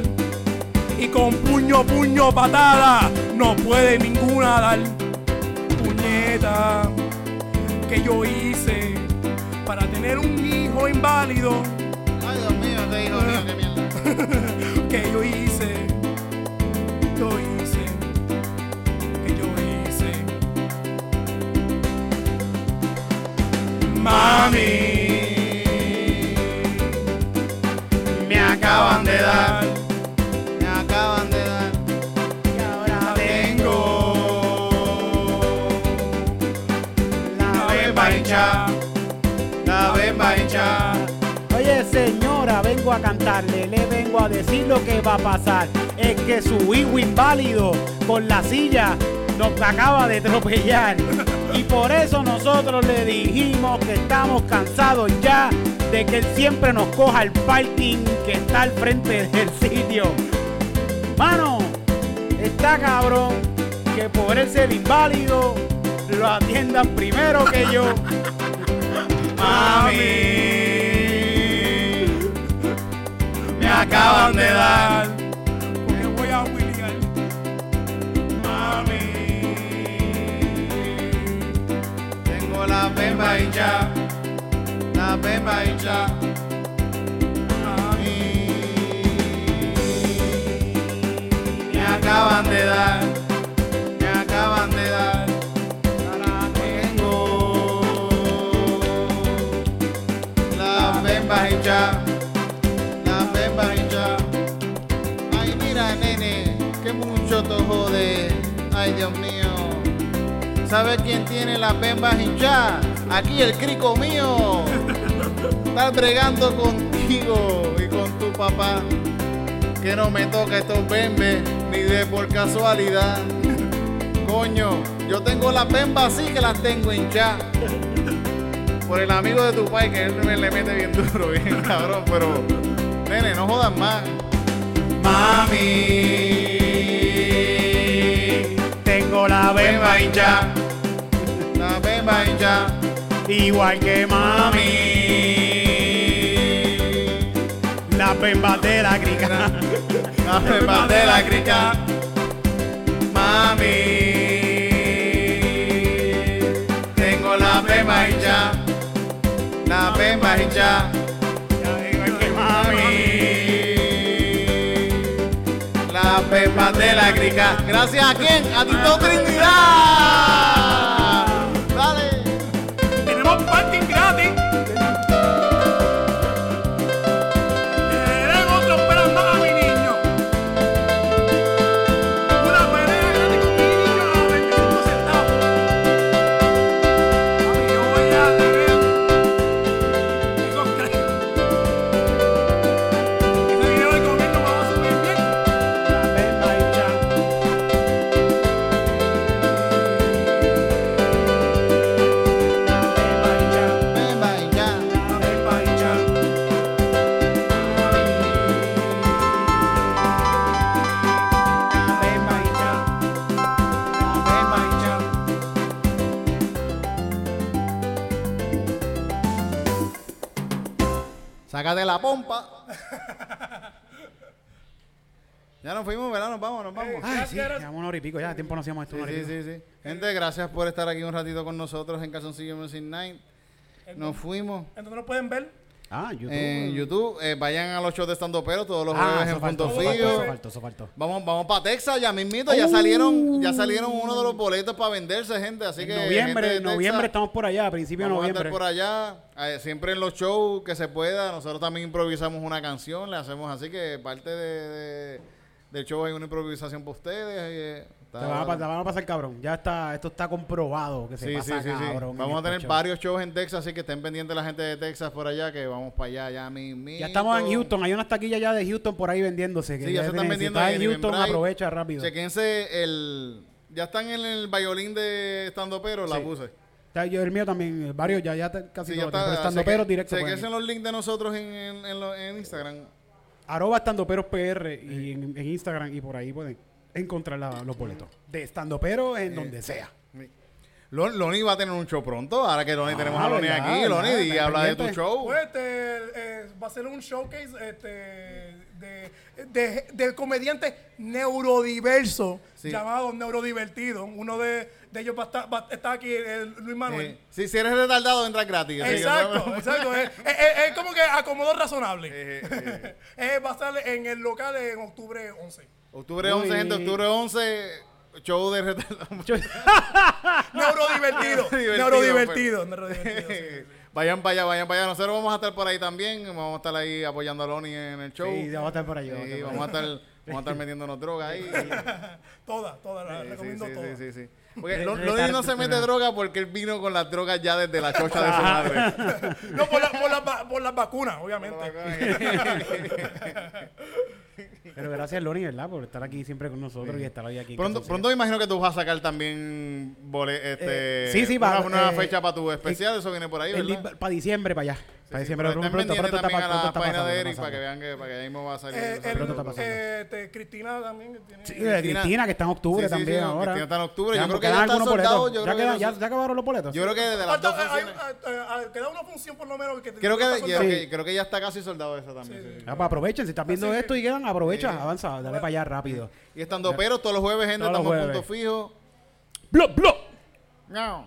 y con puño, puño, patada no puede ninguna dar. Puñeta que yo hice para tener un hijo inválido Ay, Dios mío, este hijo mío, qué mierda. <laughs> que yo hice, yo hice, que yo hice. Mami, vengo a cantarle, le vengo a decir lo que va a pasar. Es que su hijo inválido con la silla nos acaba de atropellar. Y por eso nosotros le dijimos que estamos cansados ya de que él siempre nos coja el parking que está al frente del sitio. Mano, está cabrón que por él ser inválido lo atiendan primero que yo. <laughs> Mami, acaban de dar. Porque voy a William. Mami, tengo la bemba hincha, la bemba hincha. Mami, me acaban de dar, Dios mío. ¿Sabes quién tiene las bembas hinchadas? Aquí el crico mío. Estar bregando contigo y con tu papá. Que no me toca estos bembes ni de por casualidad. Coño, yo tengo las bembas así que las tengo hinchadas. Por el amigo de tu pai que él me le mete bien duro, bien cabrón, pero nene, no jodas más. Mami, la bemba bemba hincha, la bemba hincha, igual que mami. La bemba de la crica. la bemba de la crica, mami, tengo la bemba hincha, la hincha, Igual la bemba de la crica. Gracias a quién? A Tito Trinidad. Ya nos fuimos, ¿verdad? Nos vamos, nos vamos. Ay, sí, Gracias. llevamos una hora y pico ya. Tiempo no hacíamos esto. Sí, una hora y sí, pico. sí, sí. Gente, gracias por estar aquí un ratito con nosotros en Calzoncillo Music Night. Nos fuimos Entonces nos pueden ver. Ah, YouTube. en YouTube. Eh, vayan a los shows de Estando Pero todos los Ah, jueves en Punto Fijo. eso faltó, eso faltó. Vamos, vamos para Texas ya mismito. Ya salieron, ya salieron uno de los boletos para venderse, gente. Así En que noviembre, noviembre Texas, estamos por allá, a principios de noviembre. por allá, eh, siempre en los shows que se pueda. Nosotros también improvisamos una canción, le hacemos así que parte de, de- del show hay una improvisación para ustedes. eh, está Te van, a, te van a pasar cabrón. Ya está, esto está comprobado que se Sí, pasa sí, sí. cabrón. Vamos a este tener show. varios shows en Texas, así que estén pendientes la gente de Texas por allá, que vamos para allá ya mismo. Ya estamos en Houston, hay unas taquillas ya de Houston por ahí vendiéndose. Que Sí, ya se están vendiendo Si en estás en Houston, aprovecha rápido. Chequense el... Ya están en el violín de Estando Pero, la puse. Está- yo, el mío también, eh, varios ya, ya casi Sí, ya. Pero está. estando cheque- peros directo. chequense los links de nosotros en, en, en lo- en Instagram. Arroba estando peros PR y en, en Instagram y por ahí pueden encontrar la- los boletos. De estando pero en donde sea. Lon- Loni va a tener un show pronto. Ahora que Loni Ah, tenemos a Loni aquí. Loni, Está habla de tu show. Pues este, eh, va a ser un showcase este, de, de, del comediante neurodiverso Sí. llamado Neurodivertido. Uno de, de ellos va a estar, va- está aquí, el Luis Manuel. Eh, sí, si eres retardado, entras gratis. que- Exacto, exacto. Es, es- es- es como que acomodo razonable. <laughs> Eh, eh, Eh, va a estar en el local en octubre 11. Octubre 11, gente. Octubre 11, show de retardado. <laughs> Neurodivertido. Divertido, neurodivertido. neurodivertido, sí, sí. <laughs> Vayan para allá, vayan para allá. Nosotros vamos a estar por ahí también. Vamos a estar ahí apoyando a Loni en el show. Sí, vamos a estar por ahí. Sí, vamos a estar vamos a estar, metiéndonos droga ahí. Todas, todas, las recomiendo sí, todas. sí, sí, sí. Porque Loni no se mete droga porque él vino con las drogas ya desde la chocha de su madre. <laughs> No, por, la- por, las va- por las vacunas, obviamente. <laughs> Pero gracias, Loni, ¿verdad? Por estar aquí siempre con nosotros y estar hoy aquí. Pronto, pronto me imagino que tú vas a sacar también bole- este, Eh, sí, sí, una, va, una eh, fecha para tu especial. Eso viene por ahí, ¿verdad? Para diciembre, para allá. Para pronto, pronto, pronto también a la página de Eric para que vean que, para que ahí mismo va a salir. Eh, esa el- Pronto está película. pasando. eh, este, Cristina también. Cristina, que está en octubre Sí, sí, también sí, ahora. Cristina está en octubre. Yo creo que ya está algunos soldado. boletos. Yo ¿Ya, creo que quedan- ya- ya, ya acabaron los boletos? Yo creo que de las dos hay- hay- queda una función por lo menos. Que Creo que, creo que ya está casi soldado esa también. sí. Ah, pues aprovechen, si están viendo esto y quedan, aprovecha, avanza, dale para allá rápido. Y estando pero todos los jueves, gente, estamos jueves. punto fijo. ¡Blop, blop! Ñao.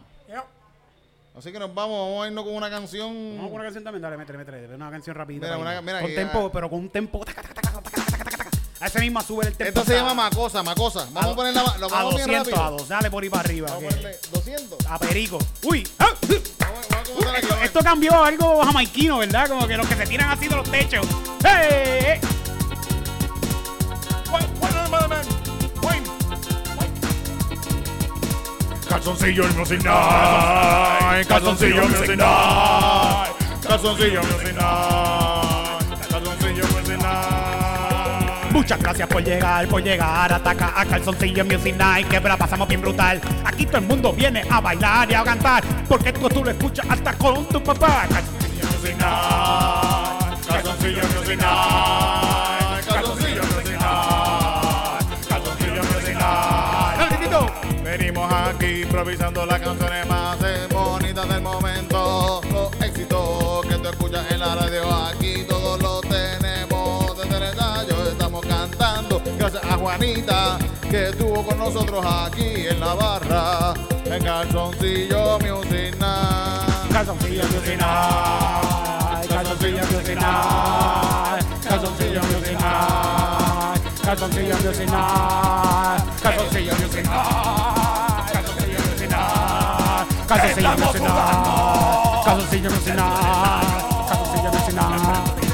Así que nos vamos, vamos a irnos con una canción. Vamos con una canción también, dale, métele, métele. Una canción rapidita. Mira, una- mira, con y- tempo, ah. pero con un tempo. taca, taca, taca, taca, taca, taca, taca. A ese mismo sube el tempo. Esto se llama Macosa, Macosa. Vamos a, poner la, lo A vamos bien 200, rápido. a dos, dale por ahí para arriba. Vamos a que- ponerle 200. A perico. ¡Uy! ¡Ah! Vamos, vamos a. Esto, esto cambió a algo jamaiquino, ¿verdad? Como que los que se tiran así de los techos. Wayne, man, Calzoncillo Music Night, Calzoncillo Music Night, Calzoncillo Music Night, Calzoncillo Music Night. Muchas gracias por llegar, por llegar. Ataca a Calzoncillo Music Night, que la pasamos bien brutal. Aquí todo el mundo viene a bailar y a cantar, porque esto tú lo escuchas hasta con tu papá. Calzoncillo Music Night, Calzoncillo Music Night, improvisando las canciones más bonitas del momento. Los éxitos que tú escuchas en la radio aquí, todos los tenemos desde el ensayo. Estamos cantando gracias a Juanita que estuvo con nosotros aquí en la barra. En Calzoncillo Music Night. Calzoncillo Music Night, Calzoncillo Music Night, Calzoncillo Music Night, Calzoncillo Music Night, Calzoncillo Music Night, Caso se llama Sena. Caso se llama Sena. Caso se llama Sena.